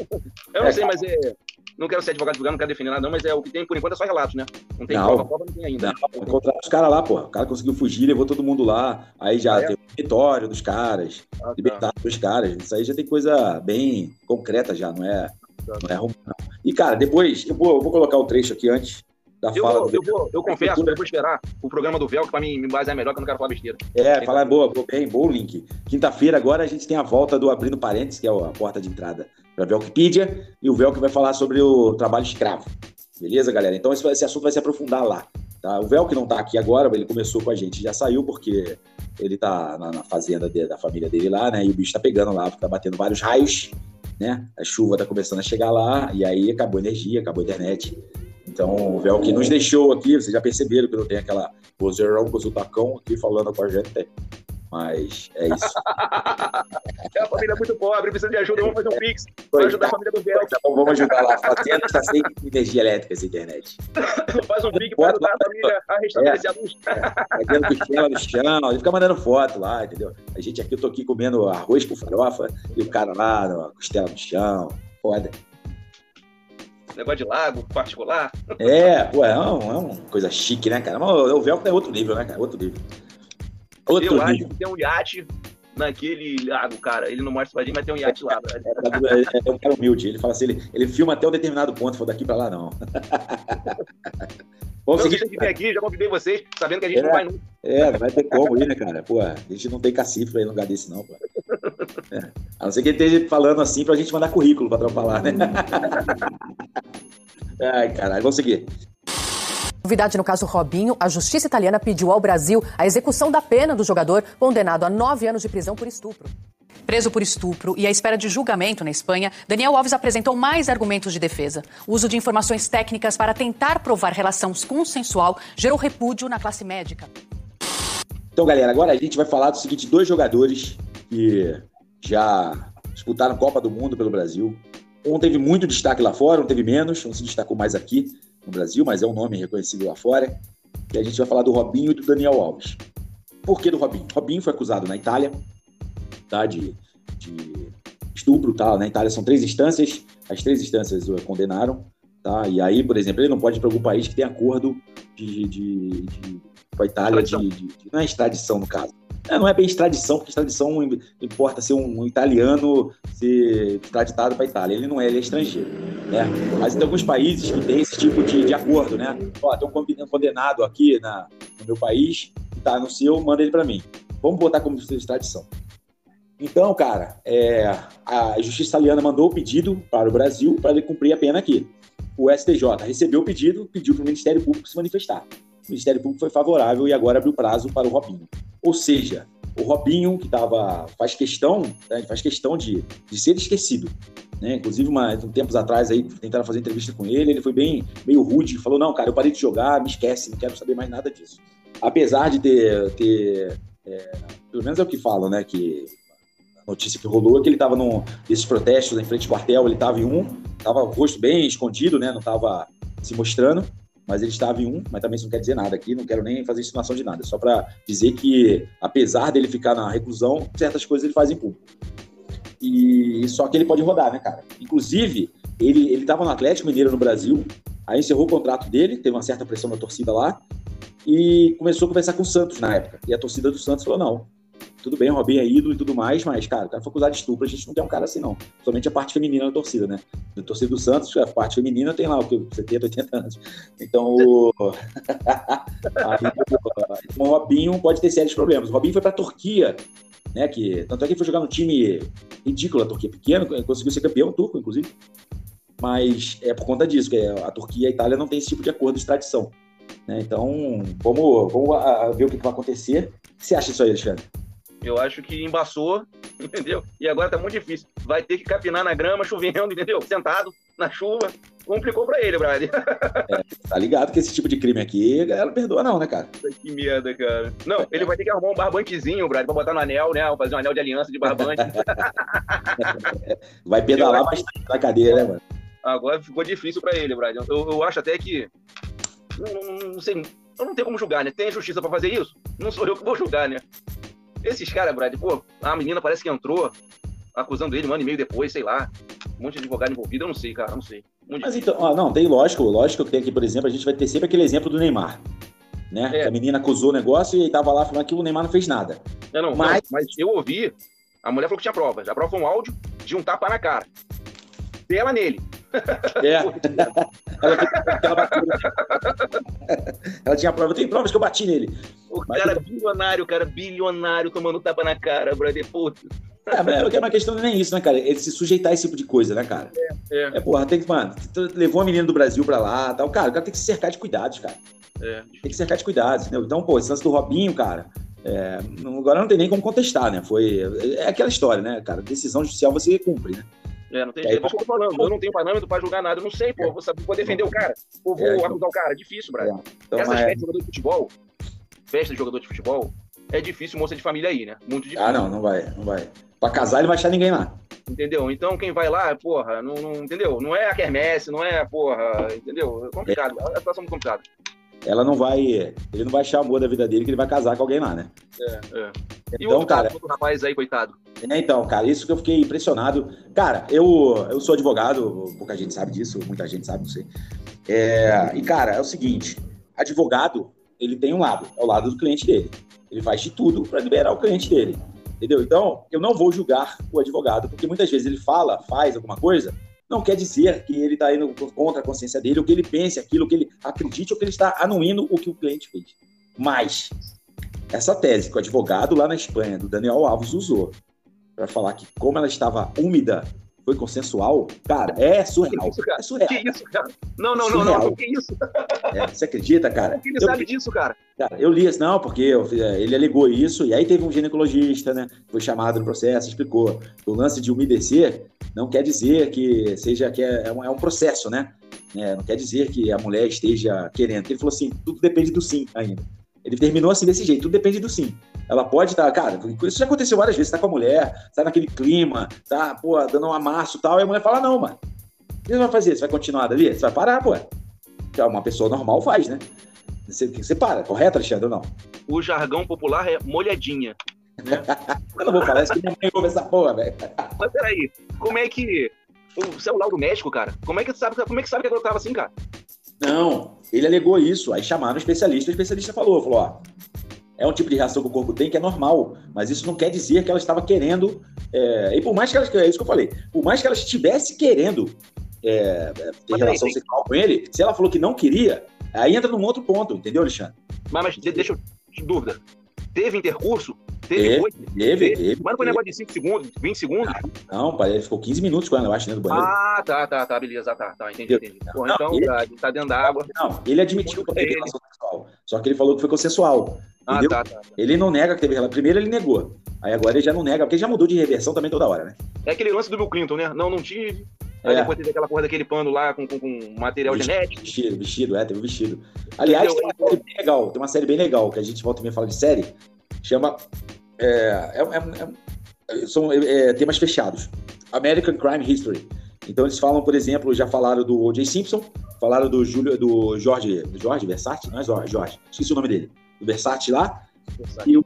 Eu não É, sei, cara. mas é... Não quero ser advogado julgado, não quero defender nada, não, mas é o que tem por enquanto é só relatos, né? Não tem Não. prova, prova não tem ainda. Não, encontraram os caras lá, pô. O cara conseguiu fugir, levou todo mundo lá. Aí já é? tem o território dos caras, Ah, tá. libertaram os caras. Isso aí já tem coisa bem concreta já, não é, não é não. E, cara, depois, eu vou, eu vou colocar o trecho aqui antes da Eu, fala vou, do eu, vou, eu confesso, eu vou esperar o programa do que pra mim me basear melhor, que eu não quero falar besteira. É, falar boa, boa, bem, bom link. Quinta-feira agora a gente tem a volta do Abrindo Parênteses, que é a porta de entrada para a Velkipedia, e o Velk vai falar sobre o trabalho escravo. Beleza, galera? Então esse, esse assunto vai se aprofundar lá. Tá? O Velk não tá aqui agora, ele começou com a gente, já saiu porque ele tá na, na fazenda de- da família dele lá, né? E o bicho tá pegando lá, porque tá batendo vários raios, né? A chuva tá começando a chegar lá, e aí acabou a energia, acabou a internet. Então, o Véu que nos deixou aqui, vocês já perceberam que não tem aquela vozeirão com o soutacão aqui falando com a gente. Mas é isso. É uma família muito pobre, precisa de ajuda, vamos fazer um pix pra ajudar a família do Bel. Então vamos ajudar lá. Fazenda está sem energia elétrica essa internet. Faz um pix pra ajudar a família a restabelecer a luz. Pegando costela no chão, ele fica mandando foto lá, entendeu? A gente aqui, eu tô aqui comendo arroz com farofa e o cara lá, costela no chão. Foda. Negócio de lago particular. É, pô, é, um- é uma coisa chique, né, cara? Mas o Velcro é outro nível, né, cara? Outro nível. Outro Eu acho nível. que tem um iate naquele lago, cara. Ele não mostra pra gente, mas tem um iate lá. velho. É, é um cara humilde. Ele fala assim, ele, ele filma até um determinado ponto, falou daqui pra lá, não. Seguir. vocês têm que aqui, já convidei vocês, sabendo que a gente É. não vai nunca. É, vai ter como ir, né, cara? Pô, a gente não tem cacife pra ir num lugar desse, não, pô. É. A não ser que ele esteja falando assim pra gente mandar currículo pra lá, né? Ai, caralho, vamos seguir. Novidade no caso Robinho, a justiça italiana pediu ao Brasil a execução da pena do jogador condenado a nove anos de prisão por estupro. Preso por estupro e à espera de julgamento na Espanha, Daniel Alves apresentou mais argumentos de defesa. O uso de informações técnicas para tentar provar relação consensual gerou repúdio na classe médica. Então, galera, agora a gente vai falar do seguinte: dois jogadores que já disputaram Copa do Mundo pelo Brasil. Um teve muito destaque lá fora, um teve menos, um se destacou mais aqui no Brasil, mas é um nome reconhecido lá fora. E a gente vai falar do Robinho e do Daniel Alves. Por que do Robinho? Robinho foi acusado na Itália, tá? De, de estupro, tá? Na Itália são três instâncias, as três instâncias o condenaram, tá? E aí, por exemplo, ele não pode ir para algum país que tem acordo de, de, de com a Itália de, de- de- não é extradição no caso. É, não é bem extradição, porque extradição im- importa ser um italiano ser extraditado para a Itália. Ele não é, ele é estrangeiro. Né? Mas tem alguns países que tem esse tipo de, de acordo, né? Ó, tem um conde- condenado aqui na, no meu país, tá no seu, manda ele para mim. Vamos botar como extradição. Então, cara, é, a justiça italiana mandou o pedido para o Brasil para ele cumprir a pena aqui. O STJ recebeu o pedido, pediu para o Ministério Público se manifestar. O Ministério Público foi favorável e agora abriu prazo para o Robinho. Ou seja, o Robinho, que tava, faz questão, né, faz questão de, de ser esquecido. Né? Inclusive, uma, um tempos atrás, aí, tentaram fazer entrevista com ele, ele foi bem meio rude, falou, não, cara, eu parei de jogar, me esquece, não quero saber mais nada disso. Apesar de ter, ter é, pelo menos é o que falam, né, que a notícia que rolou é que ele estava num protestos em frente ao quartel, ele estava em um, estava o rosto bem escondido, né, não estava se mostrando, mas ele estava em um, mas também isso não quer dizer nada aqui, não quero nem fazer insinuação de nada, só para dizer que, apesar dele ficar na reclusão, certas coisas ele faz em público. E só que ele pode rodar, né, cara? Inclusive, ele ele estava no Atlético Mineiro no Brasil, aí encerrou o contrato dele, teve uma certa pressão da torcida lá, e começou a conversar com o Santos na época. E a torcida do Santos falou: não, tudo bem, o Robinho é ídolo e tudo mais, mas, cara, o cara foi acusado de estupro, a gente não quer um cara assim, não. Somente a parte feminina da torcida, né? Da torcida do Santos, a parte feminina tem lá o que? 70, 80 anos. Então, o. Aí, o Robinho pode ter sérios problemas. O Robinho foi pra Turquia, né? Que, tanto é que ele foi jogar num time ridículo, a Turquia pequeno, conseguiu ser campeão turco, inclusive. Mas é por conta disso, que a Turquia e a Itália não têm esse tipo de acordo de extradição. Né? Então, vamos, vamos a- a ver o que, que vai acontecer. O que você acha disso aí, Alexandre? Eu acho que embaçou, entendeu? E agora tá muito difícil. Vai ter que capinar na grama, chovendo, entendeu? Sentado na chuva. Complicou pra ele, Brad. Tá ligado que esse tipo de crime aqui, a galera perdoa, não, né, cara? que merda, cara. Não, ele vai ter que arrumar um barbantezinho, Brad, pra botar no anel, né? Fazer um anel de aliança de barbante. Vai pedalar bastante na cadeia, né, mano? Agora ficou difícil pra ele, Brad. Eu, eu acho até que. Não, não- não sei. Eu não tenho como julgar, né? Tem justiça pra fazer isso? Não sou eu que vou julgar, né? Esses caras, Brad, pô, a menina parece que entrou acusando ele um ano e meio depois, sei lá. Um monte de advogado envolvido, eu não sei, cara, não sei. Muito Mas então, ó, não, tem lógico, lógico que tem aqui, por exemplo, a gente vai ter sempre aquele exemplo do Neymar. Né? Que a menina acusou o negócio e tava lá falando que o Neymar não fez nada. Não, não, Mas- mas... mas eu ouvi, a mulher falou que tinha provas. A prova foi um áudio de um tapa na cara. Dela nele. É. ela, ela, ela tinha prova, eu tenho provas que eu bati nele. O cara bilionário, cara, bilionário tomando tapa na cara, brother. Puta. É, mas é uma questão não é nem isso, né, cara? Ele se sujeitar a esse tipo de coisa, né, cara? É, É, porra, tem que, mano, levou a menina do Brasil pra lá tal. Cara, o cara tem que se cercar de cuidados, cara. é. Tem que cercar de cuidados, entendeu? Então, pô, esse lance do Robinho, cara, É, agora não tem nem como contestar, né? Foi. É aquela história, né, cara? Decisão judicial você cumpre, né? É, não tem aí, jeito. Eu falando, eu não tenho parâmetro pra julgar nada. Eu não sei, pô. Vou, saber, vou defender o cara. Ou vou É, então- acusar o cara. É difícil, Brian. Então, Essas mas- de futebol, festa de jogador de futebol, é difícil moça de família aí, né? Muito difícil. Ah, não, não vai, não vai. Pra casar, ele vai achar ninguém lá. Entendeu? Então quem vai lá, porra, não, não- entendeu? Não é a quermesse, não é, porra, entendeu? É complicado. É uma situação muito complicada. Ela não vai. Ele não vai achar amor da vida dele que ele vai casar com alguém lá, né? É, é. E Então, o outro cara- cara, outro rapaz aí, coitado. É, então, cara, isso que eu fiquei impressionado. Cara, eu, eu sou advogado, pouca gente sabe disso, muita gente sabe, não sei. É, e, cara, é o seguinte: advogado, ele tem um lado, é o lado do cliente dele. Ele faz de tudo para liberar o cliente dele. Entendeu? Então, eu não vou julgar o advogado, porque muitas vezes ele fala, faz alguma coisa, não quer dizer que ele está indo contra a consciência dele, ou que ele pense aquilo, que ele acredite, ou que ele está anuindo o que o cliente fez. Mas, essa tese que o advogado lá na Espanha, do Daniel Alves, usou, para falar que como ela estava úmida, foi consensual, cara, é surreal. É surreal. Que isso, cara? Não, não, não, Surreal. não, que isso? É, você acredita, cara? Ele Eu- sabe disso, cara. Cara, eu li isso, não, porque eu- ele alegou isso, e aí teve um ginecologista, né? Foi chamado no processo, explicou. O lance de umedecer não quer dizer que seja que é, é um, é um processo, né? É, não quer dizer que a mulher esteja querendo. Ele falou assim: tudo depende do sim ainda. Ele terminou assim desse jeito, tudo depende do sim. Ela pode estar, cara, isso já aconteceu várias vezes, tá com a mulher, tá naquele clima, tá, pô, dando um amasso e tal, e a mulher fala, não, mano. O que você vai fazer? Você vai continuar dali? Você vai parar, pô. Que uma pessoa normal faz, né? Você, você para, correto, Alexandre, ou não? O jargão popular é molhadinha. Eu não vou falar isso que minha mãe ouve essa porra, velho. Mas peraí, como é que. O celular do médico, cara? Como é que sabe, como é que sabe que ela tava assim, cara? Não, ele alegou isso. Aí chamaram o especialista, o especialista falou, falou, ó, é um tipo de reação que o corpo tem que é normal, mas isso não quer dizer que ela estava querendo. é, e por mais que ela, é isso que eu falei, por mais que ela estivesse querendo é, ter Mas relação peraí, sexual com ele, se ela falou que não queria, aí entra num outro ponto, entendeu, Alexandre? Mas, mas de- deixa eu. de Dúvida. Teve intercurso? Teve Teve, teve, teve, Mas não foi negócio de 5 segundos, 20 segundos? Não, pai, ele ficou 15 minutos com ela, eu acho, né, do banheiro. Ah, tá, tá, tá, beleza, tá, tá, entendi, entendi. Pô, então, ele- tá, tá dentro da água. Não, ele admitiu que teve relação sexual. Só que ele falou que foi consensual. Ah, entendeu? tá, tá. Ele não nega que teve relação. Primeiro ele negou. Aí agora ele já não nega, porque ele já mudou de reversão também toda hora, né? É aquele lance do Bill Clinton, né? Não, não tive. Aí É. depois teve aquela porra daquele pano lá com, com, com material Vestido, genético. Vestido, vestido, é, teve um vestido. Aliás, tem uma série bem legal, tem uma série bem legal, que a gente volta e meia fala de série, chama. É, é, é- é- são é, temas fechados. American Crime History. Então eles falam, por exemplo, já falaram do O.J. Simpson, falaram do Júlio, do Jorge, do Jorge Versace, não é Jorge, esqueci o nome dele, do Versace lá. E o,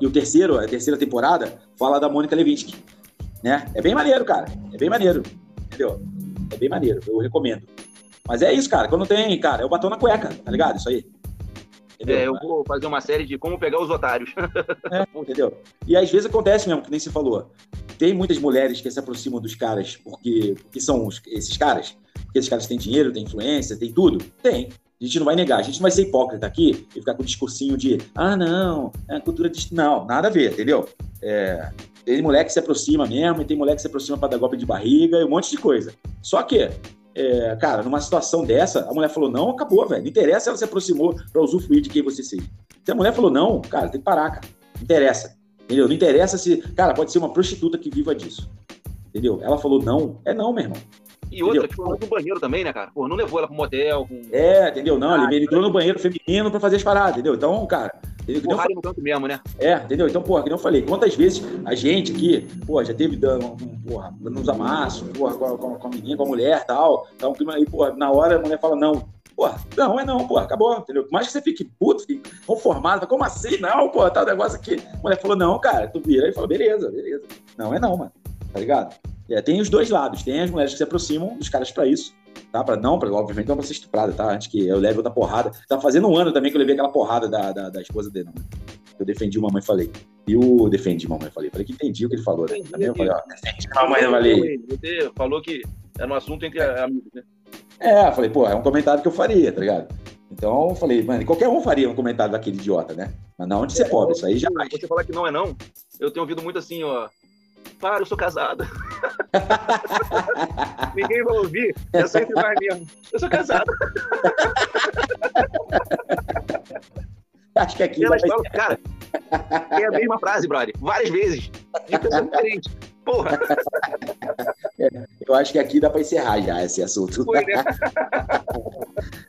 e o terceiro, a terceira temporada, fala da Mônica Levinsky, né? É bem maneiro, cara. É bem maneiro, entendeu? É bem maneiro, eu recomendo. Mas é isso, cara. Quando tem, cara, é o batom na cueca, tá ligado? Isso aí. É, eu vou fazer uma série de como pegar os otários. É, entendeu? E às vezes acontece mesmo, que nem você falou. Tem muitas mulheres que se aproximam dos caras porque, porque são os- esses caras. Porque esses caras têm dinheiro, têm influência, têm tudo? Tem. A gente não vai negar. A gente não vai ser hipócrita aqui e ficar com o discursinho de ah, não, é cultura de. Não, nada a ver, entendeu? É, tem mulher que se aproxima mesmo, e tem mulher que se aproxima para dar golpe de barriga e um monte de coisa. Só que, é, cara, numa situação dessa, a mulher falou: não, acabou, velho. Não interessa se ela se aproximou para usufruir de quem você seja. Se a mulher falou: não, cara, tem que parar, cara. Não interessa. Entendeu? Não interessa se. Cara, pode ser uma prostituta que viva disso. Entendeu? Ela falou: não, é não, meu irmão. E outra, Entendeu? que foi no banheiro também, né, cara? Pô, não levou ela pro motel. Com... É, entendeu? Não, ele, ele entrou no banheiro feminino pra fazer as paradas, entendeu? Então, cara. Entendeu? No canto mesmo, né? É, entendeu? Então, porra, que nem eu falei, quantas vezes a gente aqui, pô, já teve dando, um, porra, uns amassos, porra, com a, com a- com a menina, com a mulher tal, tá um clima aí, porra, na hora a mulher fala não. Porra, não, é não, porra, acabou, entendeu? Por mais que você fique puto, fique conformado, como assim? Não, porra, tá um negócio aqui. A mulher falou, não, cara, tu vira e fala, beleza, beleza. Não, é não, mano, tá ligado? É, tem os dois lados, tem as mulheres que se aproximam dos caras pra isso, tá? Pra, não, pra, obviamente não pra ser estuprada, tá? Antes que eu leve outra porrada. Tá fazendo um ano também que eu levei aquela porrada da, da, da esposa dele, não. Eu defendi o mamãe falei. E o defendi o mamãe falei. Falei que entendi o que ele falou, né? Também eu falei, ó, defendi mamãe falei. Você falou que era um assunto entre amigos, né? É, falei, pô, é um comentário que eu faria, tá ligado? Então eu falei, mano, qualquer um faria um comentário daquele idiota, né? Mas não de ser pobre, isso aí já. Você falar que não é não, eu tenho ouvido muito assim, ó. Para, eu sou casada. Ninguém vai ouvir, é sempre vai mesmo. Eu sou casada. Acho que aqui Elas vai- falam, cara, É a mesma frase, brother. Várias vezes. De pessoa diferente. Porra. É, eu acho que aqui dá pra encerrar já esse assunto. Foi, né?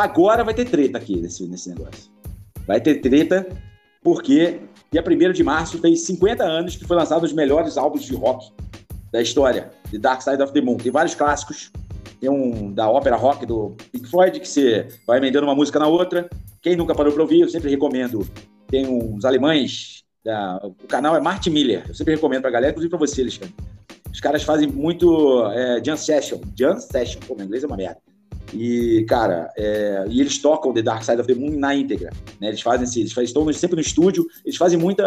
Agora vai ter treta aqui nesse, nesse negócio. Vai ter treta porque dia 1 de março fez 50 anos que foi lançado os melhores álbuns de rock da história, de Dark Side of the Moon. Tem vários clássicos. Tem um da ópera rock do Pink Floyd, que você vai emendando uma música na outra. Quem nunca parou para ouvir, eu sempre recomendo. Tem uns alemães, da, o canal é Martin Miller. Eu sempre recomendo pra galera, inclusive pra você, Alexandre. Os caras fazem muito é, session. Jam session, pô, meu inglês é uma merda. E, cara, é, e eles tocam The Dark Side of the Moon na íntegra. Né? Eles fazem assim, eles, fazem, estão sempre no estúdio, eles fazem muita.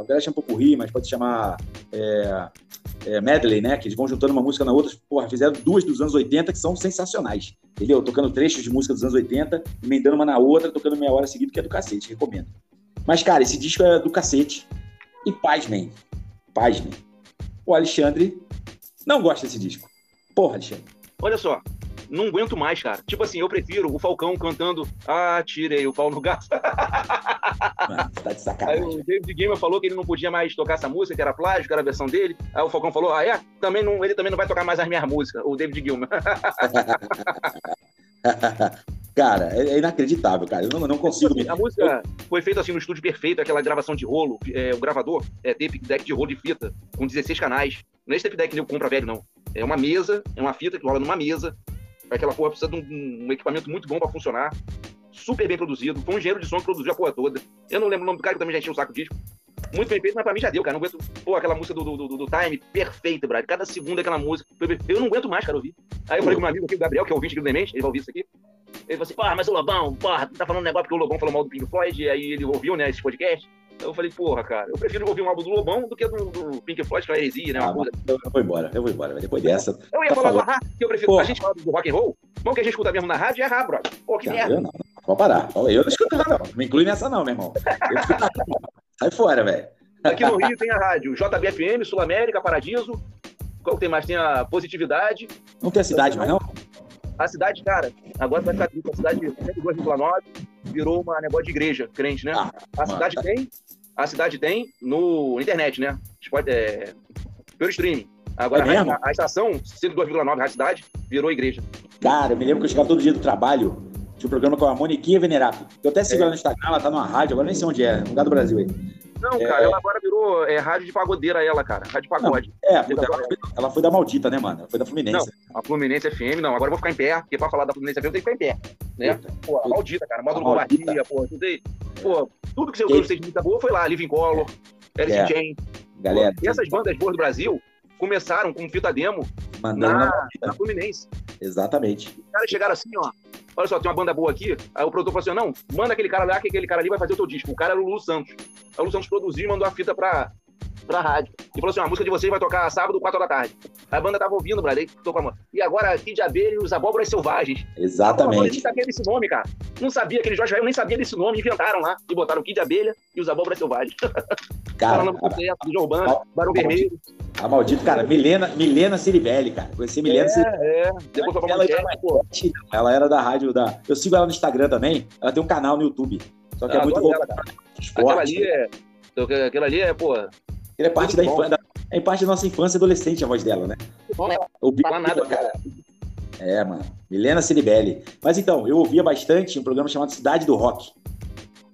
O galera chama pouco rir, mas pode chamar é, é, medley, né? Que eles vão juntando uma música na outra. Porra, fizeram duas dos anos 80 que são sensacionais. Entendeu? Tocando trechos de música dos anos 80, emendando uma na outra, tocando meia hora seguida, que é do cacete, recomendo. Mas, cara, esse disco é do cacete. E pasmem. Pasmem. O Alexandre não gosta desse disco. Porra, Alexandre. Olha só, não aguento mais, cara. Tipo assim, eu prefiro o Falcão cantando Ah, tirei o pau no gato. tá de sacanagem. Aí o David Gamer falou que ele não podia mais tocar essa música, que era plágio, que era a versão dele. Aí o Falcão falou: Ah, é? Também não, ele também não vai tocar mais as minhas músicas, o David Gilmer. cara, é inacreditável, cara. Eu não, não consigo. A música foi feita assim no estúdio perfeito, aquela gravação de rolo, é, o gravador, é tape deck de rolo de fita, com 16 canais. Não é esse tape deck que eu compra velho, não. É uma mesa, é uma fita que rola numa mesa. Aquela porra precisa de um, um equipamento muito bom para funcionar. Super bem produzido. Foi um engenheiro de som que produziu a porra toda. Eu não lembro o nome do cara, que também já encheu o saco disco. Muito bem feito, mas pra mim já deu, cara. Não aguento. Pô, aquela música do, do, do, do Time, perfeita, brother. Cada segundo aquela música. Eu não aguento mais, cara, ouvir. Aí eu falei com meu amigo aqui, o Gabriel, que é ouvinte do Demente, ele vai ouvir isso aqui. Ele falou assim, porra, mas o Lobão, porra, tá falando um negócio porque o Lobão falou mal do Pink Floyd, aí ele ouviu, né, esse podcast. Eu falei, porra, cara, eu prefiro ouvir um álbum do Lobão do que do, do Pink Floyd, que é heresia, né? Ah, eu vou embora, eu vou embora. Depois dessa. Eu ia tá falar do falando. Ahá, que eu prefiro. Porra. A gente fala do rock and roll, bom que a gente escuta mesmo na rádio é Ahá, brother. Pô, que merda. eu não. Pode parar. Eu não escuto nada, não. Me inclui nessa, não, meu irmão. Eu escuto nada, não. Sai fora, velho. Aqui no Rio tem a rádio JBFM, Sul América, Paradiso. Qual que tem mais? Tem a Positividade. Não tem a cidade mais, não? A cidade, cara, agora vai ficar. A cidade 102,9 virou uma negócio de igreja, crente, né? a cidade tem, a cidade tem no internet, né? Pode, é, pelo streaming. Agora, É a, a estação 102,9 Rádio Cidade virou igreja. Cara, eu me lembro que eu chegava todo dia do trabalho. Tinha um programa com a Moniquinha Venerável. Eu até sigo É. ela no Instagram, ela tá numa rádio, agora nem sei onde é, no lugar do Brasil aí. Não, É. cara, ela agora virou é, rádio de pagodeira, ela, cara. Rádio de pagode. É, puta, ela, foi, ela foi da maldita, né, mano? Ela foi da Fluminense. Não, a Fluminense FM, não. Agora eu vou ficar em pé, porque pra falar da Fluminense FM eu tenho que ficar em pé. Né? Pô, a maldita, cara. Módulo. Covardia, pô, tudo aí. Pô, tudo que você gostei de música boa foi lá. Living Color, Alice É. in Chains. Galera, E essas bandas boas do Brasil começaram com fita demo mandando na na, Fluminense. Exatamente. Os caras chegaram assim, ó. Olha só, tem uma banda boa aqui. Aí o produtor falou assim: não, manda aquele cara lá, que aquele cara ali vai fazer o teu disco. O cara era o Lulu Santos. Aí o Lulu Santos produziu e mandou a fita pra, pra rádio. E falou assim: a música de vocês vai tocar sábado, 4 horas da tarde. Aí a banda tava ouvindo, brother, aí tocou a mão. E agora, Kid de Abelha e os Abóboras Selvagens. Exatamente. nem sabia desse nome, cara. Não sabia, aquele Jorge Rael nem sabia desse nome. Inventaram lá e botaram o Kid de Abelha e os Abóboras Selvagens. Cara, Falando completo, do João Banda, Barão Vermelho. A maldita, cara, Milena, Milena Ciribelli, cara. Conheci Milena Ciribelli. É, é. Depois pra Ela, Manchete, pô. ela era da rádio da. Eu sigo ela no Instagram também. Ela tem um canal no YouTube. Só que é Ah, muito adoro voltado ela, para Aquela ali é. Aquela ali é, pô. Ele é parte da Muito infância. É parte da nossa infância e adolescente a voz dela, né? O Fala nada, cara. É, mano. Milena Ciribelli. Mas então, eu ouvia bastante um programa chamado Cidade do Rock.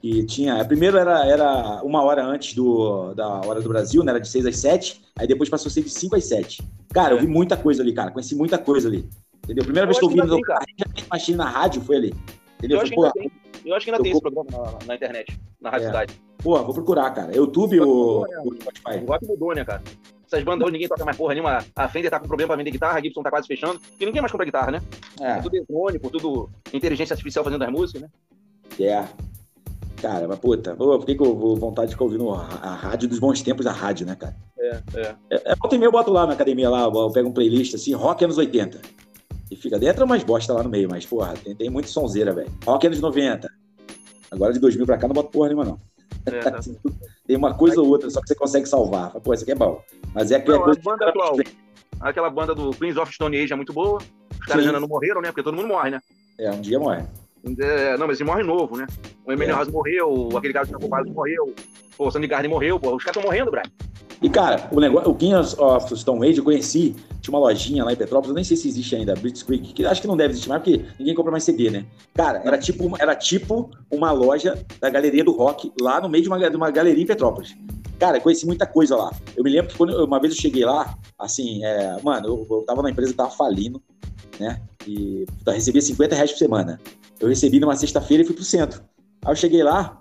Que tinha. Primeiro era, era uma hora antes do, da hora do Brasil, né? Era de 6 às 7. Aí depois passou a ser de 5 às 7. Cara, eu vi muita coisa ali, cara. Conheci muita coisa ali. Entendeu? Primeira Eu vez que eu ainda no. Machine na rádio foi ali. Entendeu? Eu acho ainda tem. Eu acho que ainda eu tem vou- esse programa na, na internet, na Rádio É. Cidade. Pô, vou procurar, cara. YouTube ou Spotify? O rock mudou, né, cara? Essas bandas hoje ninguém toca mais porra nenhuma. A Fender tá com problema pra vender guitarra, a Gibson tá quase fechando. E ninguém mais compra guitarra, né? É. tudo eletrônico, tudo inteligência artificial fazendo as músicas, né? É. Cara, mas puta, por que, que eu vou vontade de ficar ouvindo a, a rádio dos bons tempos da rádio, né, cara? É, é. É, é, volta e meia eu boto lá na academia, lá, eu pego um playlist assim, rock anos 80. E fica dentro umas bosta lá no meio, mas, porra, tem, tem muito sonzeira, velho. Rock anos 90. Agora de 2000 pra cá não boto porra nenhuma, não. É, tá. tem uma coisa ou outra, só que você consegue salvar. Pô, isso aqui é bom. Mas é aquela Não, a coisa. banda atual. Aquela banda do Queens of Stone Age é muito boa. Os caras ainda não morreram, né? Porque todo mundo morre, né? É, um dia morre. É, não, mas ele morre novo, né? O Emmanuel É. House morreu, aquele cara que tá ocupado morreu. Pô, o Sandy Gardner morreu, pô. Os caras estão morrendo, Brian. E, cara, o negócio, o Kings of Stone Age eu conheci, tinha uma lojinha lá em Petrópolis, eu nem sei se existe ainda, Brits Creek, que acho que não deve existir mais, porque ninguém compra mais CD, né? Cara, era tipo, uma- era tipo uma loja da galeria do rock, lá no meio de uma, de uma galeria em Petrópolis. Cara, conheci muita coisa lá. Eu me lembro que quando uma vez eu cheguei lá, assim, é, mano, eu, eu tava na empresa que tava falindo, né? E recebia 50 reais por semana. Eu recebi numa sexta-feira e fui pro centro. Aí eu cheguei lá,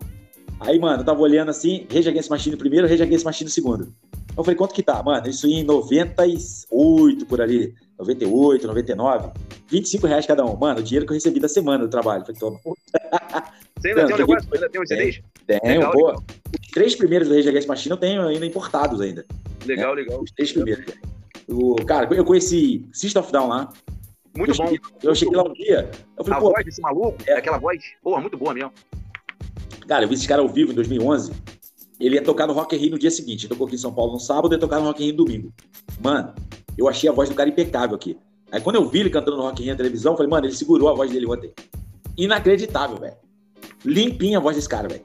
aí, mano, eu tava olhando assim, Rage Against Machine primeiro, Rage Against Machine no segundo. Eu falei, quanto que tá? Mano, isso em 98 por ali, 98, 99, 25 reais cada um. Mano, o dinheiro que eu recebi da semana do trabalho. Eu Falei, toma. Você ainda Não, tem um negócio? Ainda tem os CDs? Tenho, Legal, pô. legal. Os três primeiros do Rage Against Machine eu tenho ainda importados ainda. Legal, legal. Os três primeiros. O, cara, eu conheci System of Down lá. Muito eu bom. Eu cheguei lá um dia, eu falei, a voz desse maluco, é aquela voz, porra, muito boa mesmo. Cara, eu vi esse cara ao vivo em 2011. Ele ia tocar no Rock in Rio no dia seguinte. Ele tocou aqui em São Paulo no sábado e ia tocar no Rock in Rio no domingo. Mano, eu achei a voz do cara impecável aqui. Aí quando eu vi ele cantando no Rock in Rio na televisão, eu falei, mano, ele segurou a voz dele ontem. Inacreditável, velho. Limpinha a voz desse cara, velho.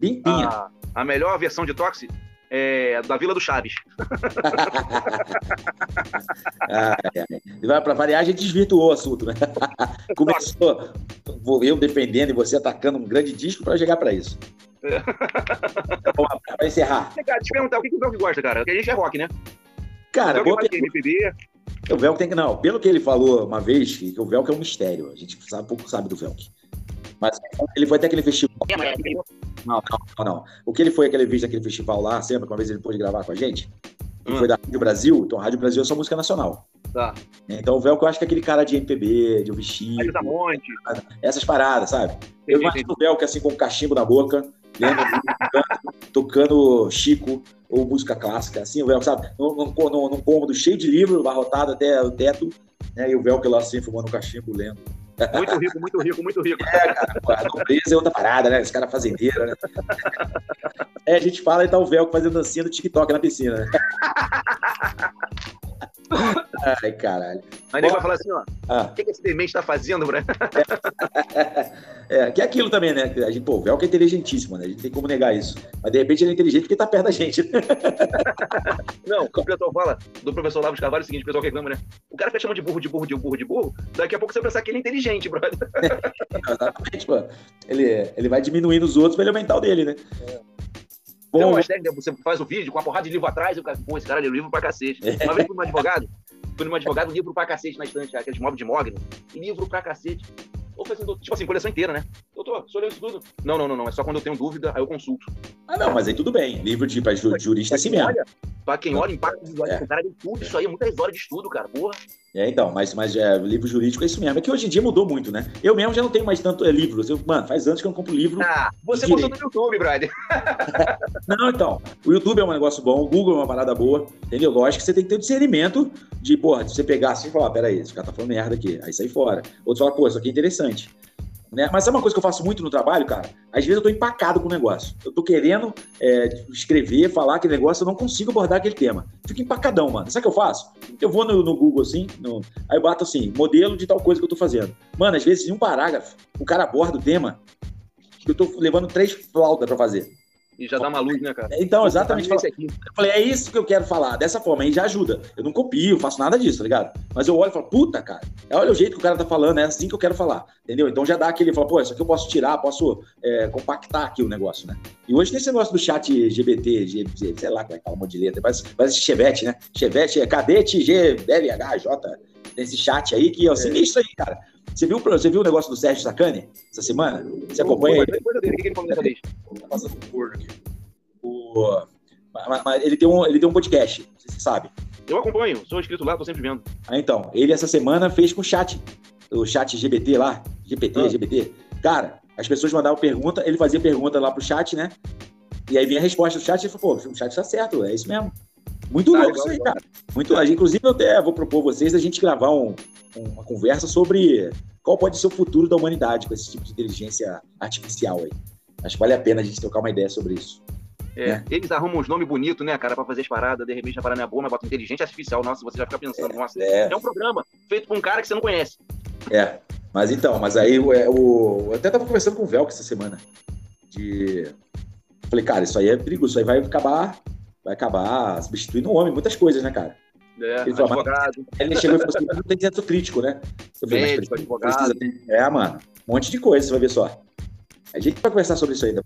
Limpinha. A, a melhor versão de Toxic é da Vila do Chaves. Ah, é, é. E vai pra variar, a gente desvirtuou o assunto, né? Começou eu defendendo e você atacando um grande disco pra chegar pra isso. Lá, pra encerrar. Cara, deixa eu perguntar, o que, o Belk gosta, cara? Porque a gente é rock, né? Cara, o boa de MPB. O Velk tem que. Não, pelo que ele falou uma vez, que o Velk é um mistério. A gente sabe, pouco sabe do Velk. Mas ele foi até aquele festival. Não, não, não, não. O que ele foi aquele vídeo daquele festival lá, sempre, que uma vez ele pôde gravar com a gente, que foi da Rádio Brasil. Então, a Rádio Brasil é só música nacional. Tá. Então, o Velk eu acho que é aquele cara de MPB, de Chico, Aí da Monte. essas paradas, sabe? Eu imagino o Velk assim com um cachimbo na boca, lembra? tocando, Chico ou música clássica, assim, o Velk, sabe? Num, num, num, cômodo cheio de livro, abarrotado até o teto, né? E o Velk lá assim, fumando um cachimbo, lendo. Muito rico, muito rico, muito rico. É, cara, a nobreza é outra parada, né? Esse cara fazendeiro, né? É, a gente fala e tá o Velcro fazendo dancinha do TikTok na piscina, né? Ai, caralho. Aí ele vai falar assim, ó, Ah. o que, que esse demente tá fazendo, Brian? É, que é aquilo também, né? A gente, pô, o Velcro é inteligentíssimo, né? A gente tem como negar isso. Mas de repente ele é inteligente porque tá perto da gente. né? Não, o pessoal fala do professor Lavo de Carvalho é o seguinte, o pessoal reclama, né? O cara fica chamando de burro, de burro, de burro, de burro, daqui a pouco você vai pensar que ele é inteligente, brother. Exatamente, pô. Ele, ele vai diminuindo os outros pra ele aumentar o dele, né? Tem Bom, umas técnicas, você faz o vídeo com uma porrada de livro atrás, e o cara, pô, esse cara lê livro pra cacete. Uma vez fui num advogado, fui num advogado, livro pra cacete na estante, aqueles móveis de mogno, livro pra cacete. Eu assim, doutor, tipo assim, coleção inteira, né? Doutor, o senhor leu isso tudo? Não, não, não, não, é só quando eu tenho dúvida, aí eu consulto. Ah, não, mas aí tudo bem. Livro de pra ju- jurista é assim mesmo. Olha, pra quem olha, impacto visual, É. o cara tudo, isso aí é muitas horas de estudo, cara, porra. É, então, mas, mas é, livro jurídico é isso mesmo. É que hoje em dia mudou muito, né? Eu mesmo já não tenho mais tanto é, livros. Eu, mano, faz anos que eu não compro livro. Ah, você direito. no YouTube, brother. Não, então, o YouTube é um negócio bom, o Google é uma parada boa, entendeu? Lógico que você tem que ter o discernimento de, porra, de você pegar assim e falar, peraí, esse cara tá falando merda aqui, aí sai fora. Outro fala, pô, isso aqui é interessante. Né? Mas sabe uma coisa que eu faço muito no trabalho, cara? Às vezes eu tô empacado com o negócio. Eu tô querendo é, escrever, falar aquele negócio, eu não consigo abordar aquele tema. Fico empacadão, mano. Sabe o que eu faço? Eu vou no, no Google assim, no- aí eu bato assim, modelo de tal coisa que eu tô fazendo. Mano, às vezes em um parágrafo, o cara aborda o tema que eu tô levando três flautas pra fazer. E já dá uma luz, né, cara? Então, exatamente. Esse Fala- aqui. Eu falei, é isso que eu quero falar, dessa forma, aí já ajuda. Eu não copio, faço nada disso, tá ligado? Mas eu olho e falo, puta, cara, olha o jeito que o cara tá falando, é assim que eu quero falar, entendeu? Então já dá aquele, fala, pô, isso aqui eu posso tirar, posso é, compactar aqui o negócio, né? E hoje tem esse negócio do chat GBT, G, G- sei lá como é que fala um monte de letra, parece, parece Chevette, né? Chevette é cadete G, LH, J. Tem esse chat aí que é sinistro aí, cara. Você viu, você viu o negócio do Sérgio Sacani essa semana? Você acompanha ele? O que? Tá passando forno aqui. O... Mas, mas ele, tem um, ele tem um podcast, você sabe. Eu acompanho, sou inscrito lá, tô sempre vendo. Ah, então, ele essa semana fez com o chat, o chat GBT lá, GPT, Ah. GBT. Cara, as pessoas mandavam pergunta, ele fazia pergunta lá pro chat, né? E aí vinha a resposta do chat e ele falou, pô, o chat tá certo, é isso mesmo. Muito Tá, louco legal, isso aí, legal. cara. Muito, gente- inclusive, eu até vou propor vocês a gente gravar um- uma conversa sobre qual pode ser o futuro da humanidade com esse tipo de inteligência artificial aí. Acho que vale a pena a gente trocar uma ideia sobre isso. É, Eles arrumam uns nomes bonitos, né, cara, pra fazer as paradas. De repente a parada não é boa, mas bota inteligência artificial. Nossa, você já fica pensando, nossa, é. é um programa feito por um cara que você não conhece. É, mas então, mas aí o, é, o- eu até tava conversando com o Velk essa semana. De. Falei, cara, isso aí é perigoso, isso aí vai acabar, vai acabar substituindo o homem, muitas coisas, né, cara? É, Ele falou, advogado. Aí ele chegou e falou assim: não tem senso crítico, né? Eu falei, mas Médico, precisa- advogado. precisa É, mano, um monte de coisa, você vai ver só. A gente vai conversar sobre isso ainda.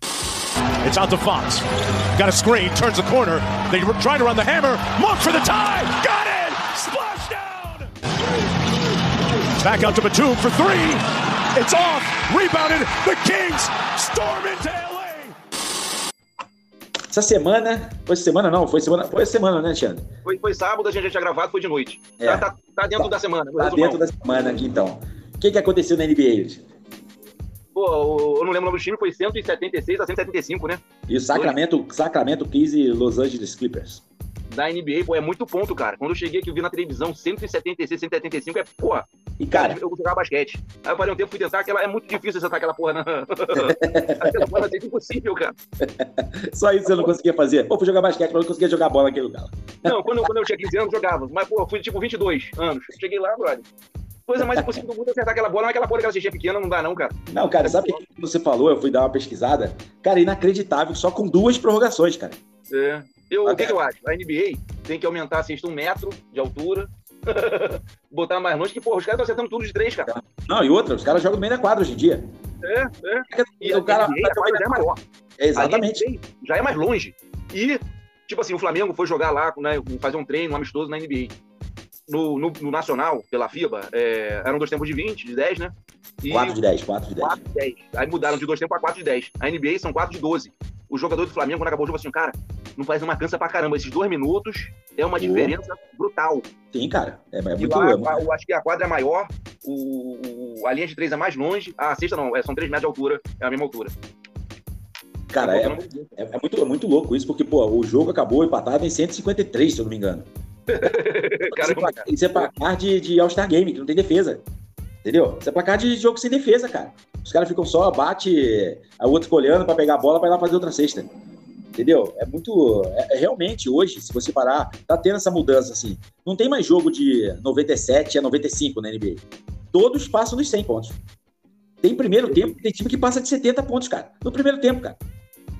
It's out to Fox. Got a screen, turns the corner. They were trying to run the hammer. Look for the tie. Got it! Splash down! Back out to Batum for three. It's off. Rebounded. The Kings storm into LA. Essa semana, foi semana não, foi semana, foi semana, né, Alexandre? Foi, foi sábado, a gente já tinha gravado, foi de noite. É. Tá, tá- tá dentro da semana. Tá dentro da semana aqui, então. O que, que aconteceu na NBA? Pô, o- eu não lembro o nome do time, foi 176 a 175, né? E o Sacramento, Sacramento Kings e Los Angeles Clippers. Da NBA, pô, é muito ponto, cara. Quando eu cheguei aqui, eu vi na televisão 176, 175, é, pô. E, cara, eu vou jogar basquete. Aí eu parei um tempo, fui tentar, aquela, é muito difícil acertar aquela porra na. aquela porra é impossível, cara. Só isso eu não conseguia fazer. Pô, fui jogar basquete, mas não conseguia jogar bola naquele lugar. Não, quando, quando eu tinha 15 anos, eu jogava. Mas, pô, eu fui tipo 22 anos. Cheguei lá, brother. Coisa mais impossível do mundo é acertar aquela bola, mas aquela porra daquela xixi pequena não dá, não, cara. Não, cara, sabe o que você falou? Eu fui dar uma pesquisada. Cara, inacreditável, só com duas prorrogações, cara. É. Eu, o que, que eu acho? A NBA tem que aumentar a cesta um metro de altura, botar mais longe, que, porra, os caras estão acertando tudo de três, cara. Não, e outra, os caras jogam meio da quadra hoje em dia. É, é. E o cara- a NBA, quadra já é maior. É, exatamente. Já é mais longe. E, tipo assim, o Flamengo foi jogar lá, né, fazer um treino, um amistoso na NBA. No, no, no Nacional, pela FIBA, é, eram dois tempos de 20, de 10, né? E 4 de 10, 4 de 10. 4 de 10. Aí mudaram de dois tempos para 4 de 10. A NBA são 4 de 12. O jogador do Flamengo, quando acabou o jogo, assim, cara, não faz uma cansa pra caramba. Esses dois minutos é uma diferença brutal. Sim, cara. É, é muito lá, a- eu acho que a quadra é maior, o, a linha de três é mais longe, a sexta não, é, são 3 metros de altura, é a mesma altura. Cara, é, é, é muito, é muito louco isso, porque, pô, o jogo acabou empatado em 153, se eu não me engano. Caramba, Isso é- Isso é placar de, de All-Star Game, que não tem defesa. Entendeu? Isso é placar de jogo sem defesa, cara. Os caras ficam só, bate, a outro fica olhando pra pegar a bola pra ir lá fazer outra cesta. Entendeu? É muito. É, é realmente, hoje, se você parar, tá tendo essa mudança, assim. Não tem mais jogo de 97 a 95 na NBA. Todos passam dos 100 pontos. Tem primeiro tempo, tem time que passa de 70 pontos, cara. No primeiro tempo, cara.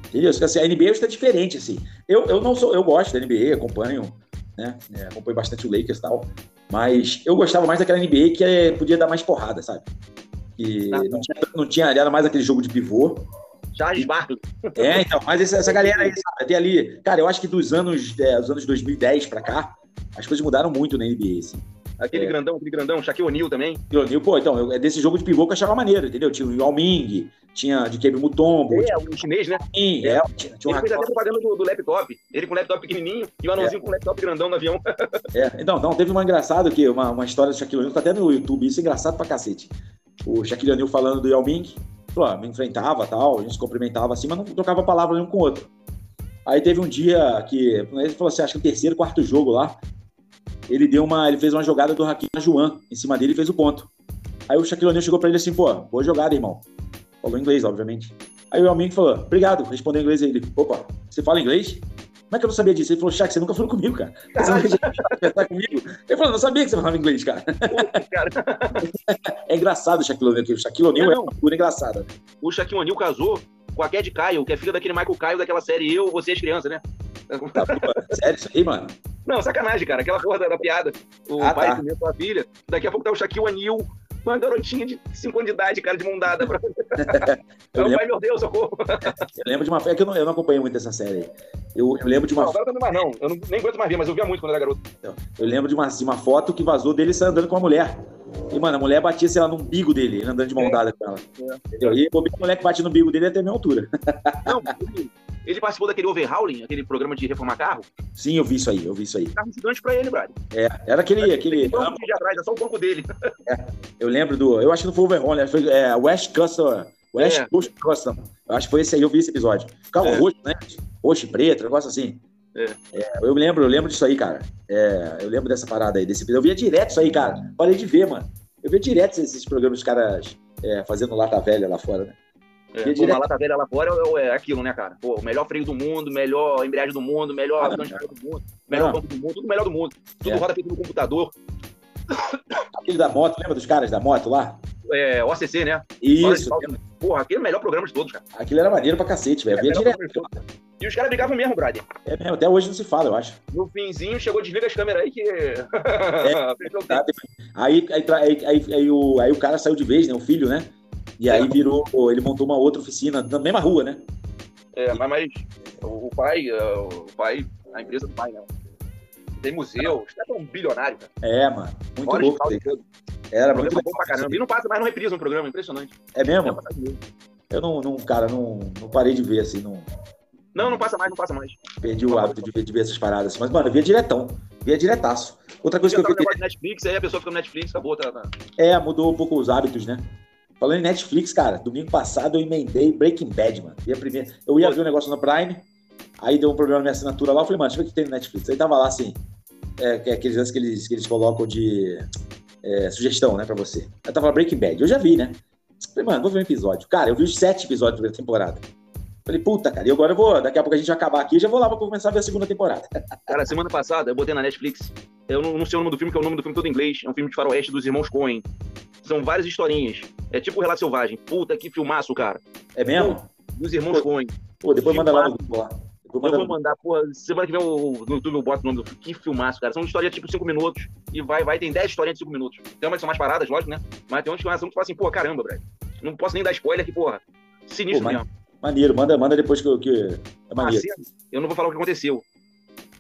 Entendeu? Assim, a NBA está diferente, assim. Eu, eu não sou, eu gosto da NBA, acompanho, né? É, acompanho bastante o Lakers e tal. Mas eu gostava mais daquela NBA que é, podia dar mais porrada, sabe? Que não tinha, não tinha, era mais aquele jogo de pivô. Charles Barkley. É, então, mas essa, essa galera aí, sabe? Até ali, cara, eu acho que dos anos, é, dos anos 2010 pra cá, as coisas mudaram muito na NBA, assim. Aquele É. grandão, aquele grandão, Shaquille O'Neal também. O'Neal, pô, então, eu- é desse jogo de pivô que eu achava maneiro, entendeu? Tinha o Yao Ming, tinha de Kebe Mutombo. É, o chinês, né? Sim, é, tinha, tinha um Ele fez até propaganda do, do laptop. Ele com o laptop pequenininho e o anãozinho com o laptop grandão no avião. É, então, não, teve uma engraçada que uma, uma história do Shaquille O'Neal, tá até no YouTube, isso é engraçado pra cacete. O Shaquille O'Neal falando do Yao Ming, falou, ah, me enfrentava tal, a gente se cumprimentava assim, mas não trocava palavra nenhum com o outro. Aí teve um dia que, ele falou assim, acho que o terceiro, quarto jogo lá, ele deu uma, ele fez uma jogada do Hakim Juan em cima dele e fez o ponto. Aí o Shaquille O'Neal chegou pra ele assim, pô, boa jogada, irmão. Falou inglês, obviamente. Aí o Ming falou, obrigado, respondeu em inglês aí. Ele, opa, você fala inglês? Como é que eu não sabia disso? Ele falou, Shaq, você nunca falou comigo, cara. Você nunca tinha conversado comigo. Ele falou, não sabia que você falava inglês, cara. é engraçado o Shaquille O'Neal, o Shaquille O'Neal é uma figura engraçada. O Shaquille O'Neal casou com a Cad Kyle, que é filha daquele Michael Kyle daquela série Eu, Você as Crianças, né? Sério isso aí, mano? Não, sacanagem, cara. Aquela porra da, da piada. O Ah, pai tá. comeu sua filha. Daqui a pouco tá o Shaquille O'Neal, uma garotinha de 5 anos de idade, cara, de mão dada. Pra... Eu Meu lembro- pai, meu Deus, socorro. Eu lembro de uma. É que eu não, eu não acompanhei muito essa série aí. Eu, eu lembro de uma. Não, agora eu não mais não. Eu não, nem aguento mais ver, mas eu via muito quando era garoto. Eu lembro de uma, de uma foto que vazou dele andando com uma mulher. E, mano, a mulher batia, sei lá, no umbigo dele, ele andando de mão dada com ela. Entendeu? E o moleque bate no umbigo dele até a minha altura. Não, ele, participou daquele overhauling, aquele programa de reformar carro. Sim, eu vi isso aí, eu vi isso aí. Carro gigante pra ele, brother. É, era aquele. aquele Um banco de atrás, é só o banco dele. eu lembro do. Eu acho que não foi o Overhaul, né? Foi é, West Custer, O Ash É. não. Eu acho que foi esse aí, eu vi esse episódio. Carro É. roxo, né? Roxo e preto, negócio assim. É. É, eu lembro, eu lembro disso aí, cara. É, eu lembro dessa parada aí, desse Eu via direto isso aí, cara. Parei de ver, mano. Eu via direto esses, programas dos caras é, fazendo lata velha lá fora, né? É, pô, uma lata velha lá fora é, é aquilo, né, cara? Pô, o melhor freio do mundo, melhor embreagem do mundo, melhor Ah, do mundo, melhor Não. banco do mundo, tudo melhor do mundo. Tudo É. roda feito no computador. Aquele da moto, lembra dos caras da moto lá? É, OCC, né? Isso. Porra, aquele é o melhor programa de todos, cara. Aquilo era maneiro pra cacete, velho. Via É, direto. E os caras brigavam mesmo, brother. É mesmo, até hoje não se fala, eu acho. No finzinho, chegou, desliga as câmeras aí que... Tá, tempo. Aí, aí, aí, aí o, aí o cara saiu de vez, né? O filho, né? E aí virou, ele montou uma outra oficina na mesma rua, né? É, mas, mas o pai, é, o pai, a empresa do pai, né? Tem museu, os caras são bilionários, cara. É, mano. Muito Maior louco. Era muito bom pra caramba. E não passa mais, não reprisa um programa, impressionante. É mesmo? passa mesmo. Eu não, não cara, não, não parei de ver, assim, não Não, não passa mais, não passa mais. perdi o hábito de ver, de ver essas paradas. assim. Mas, mano, eu via diretão. Via diretaço. Outra coisa que Podia eu vi no Netflix, aí a pessoa fica no Netflix, acabou, tá, tá. é, mudou um pouco os hábitos, né? Falando em Netflix, cara, domingo passado eu emendei Breaking Bad, mano. E a primeira, eu ia ver um negócio no Prime, aí deu um problema na minha assinatura lá, eu falei, mano, deixa eu ver o que tem no Netflix. Aí tava lá, assim, é, é aqueles lances que eles, que eles colocam de é, sugestão, né, pra você. Aí tava lá Breaking Bad, eu já vi, né? Falei, mano, vou ver um episódio. Cara, eu vi os sete episódios da primeira temporada. Falei, puta, cara, e agora eu vou, daqui a pouco a gente vai acabar aqui, já vou lá pra começar a ver a segunda temporada. Cara, semana passada eu botei na Netflix. Eu não, não sei o nome do filme, que é o nome do filme todo em inglês. É um filme de faroeste dos irmãos Coen. São várias historinhas. É tipo o Relato Selvagem. Puta, que filmaço, cara. É mesmo? Dos irmãos Coen. Pô, depois manda lá no lá. Eu vou mandar, porra, semana que vem eu- no YouTube eu boto o nome do. Que filmaço, cara. São histórias tipo 5 minutos. E vai, vai, tem 10 historinhas de 5 minutos. Tem umas que são mais paradas, lógico, né? Mas tem umas que são que tu fala assim, pô, caramba, velho. Não posso nem dar spoiler que, porra. Sinistro Pô, mesmo. Maneiro, manda, manda depois que, que é A maneiro. cena, eu não vou falar o que aconteceu.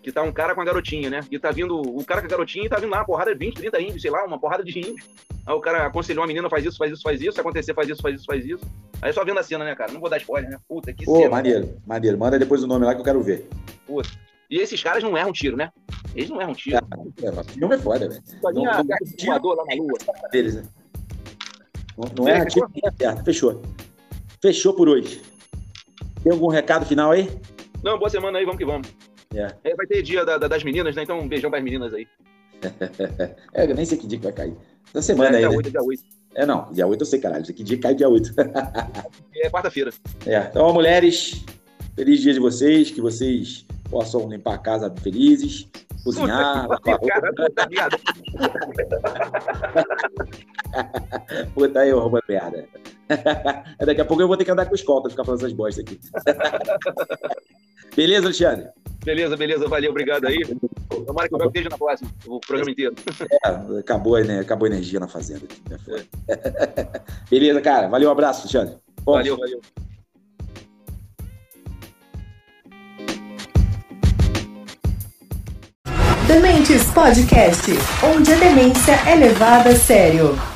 Que tá um cara com a garotinha, né? E tá vindo o cara com a garotinha e tá vindo lá uma porrada de 20, 30 índios, sei lá, uma porrada de índios. Aí o cara aconselhou a menina, faz isso, faz isso, faz isso, se acontecer, faz isso, faz isso, faz isso. Aí só vendo a cena, né, cara? Não vou dar spoiler, né? Puta, que Pô, cena. maneiro, maneiro. Manda depois o nome lá que eu quero ver. Puta. E esses caras não erram tiro, né? Eles não erram tiro. É, o filme é foda, velho. Só de voador lá na lua. Deles, né? Não, não é nem acerta. Fechou. Fechou por hoje. Tem algum recado final aí? Não, boa semana aí, vamos que vamos. É. É, vai ter dia da- da- das meninas, né? Então um beijão pras meninas aí. É, eu nem sei que dia que vai cair. Essa semana é, aí, dia né? 8, dia 8. É, não. Dia 8 eu sei, caralho. Que dia cai dia 8. É quarta-feira. É. Então, mulheres, feliz dia de vocês. Que vocês possam limpar a casa felizes, cozinhar, lavar a roupa. puta aí, rouba merda. Daqui a pouco eu vou ter que andar com escolta, ficar falando essas bostas aqui. Beleza, Alexandre? Beleza, beleza, valeu, obrigado aí. Tomara que o meu esteja na próxima, o programa inteiro. É, acabou, né? acabou a energia na fazenda. aqui. É. Beleza, cara. Valeu, um abraço, Alexandre. Bom, Valeu, valeu. Dementes Podcast, onde a demência é levada a sério.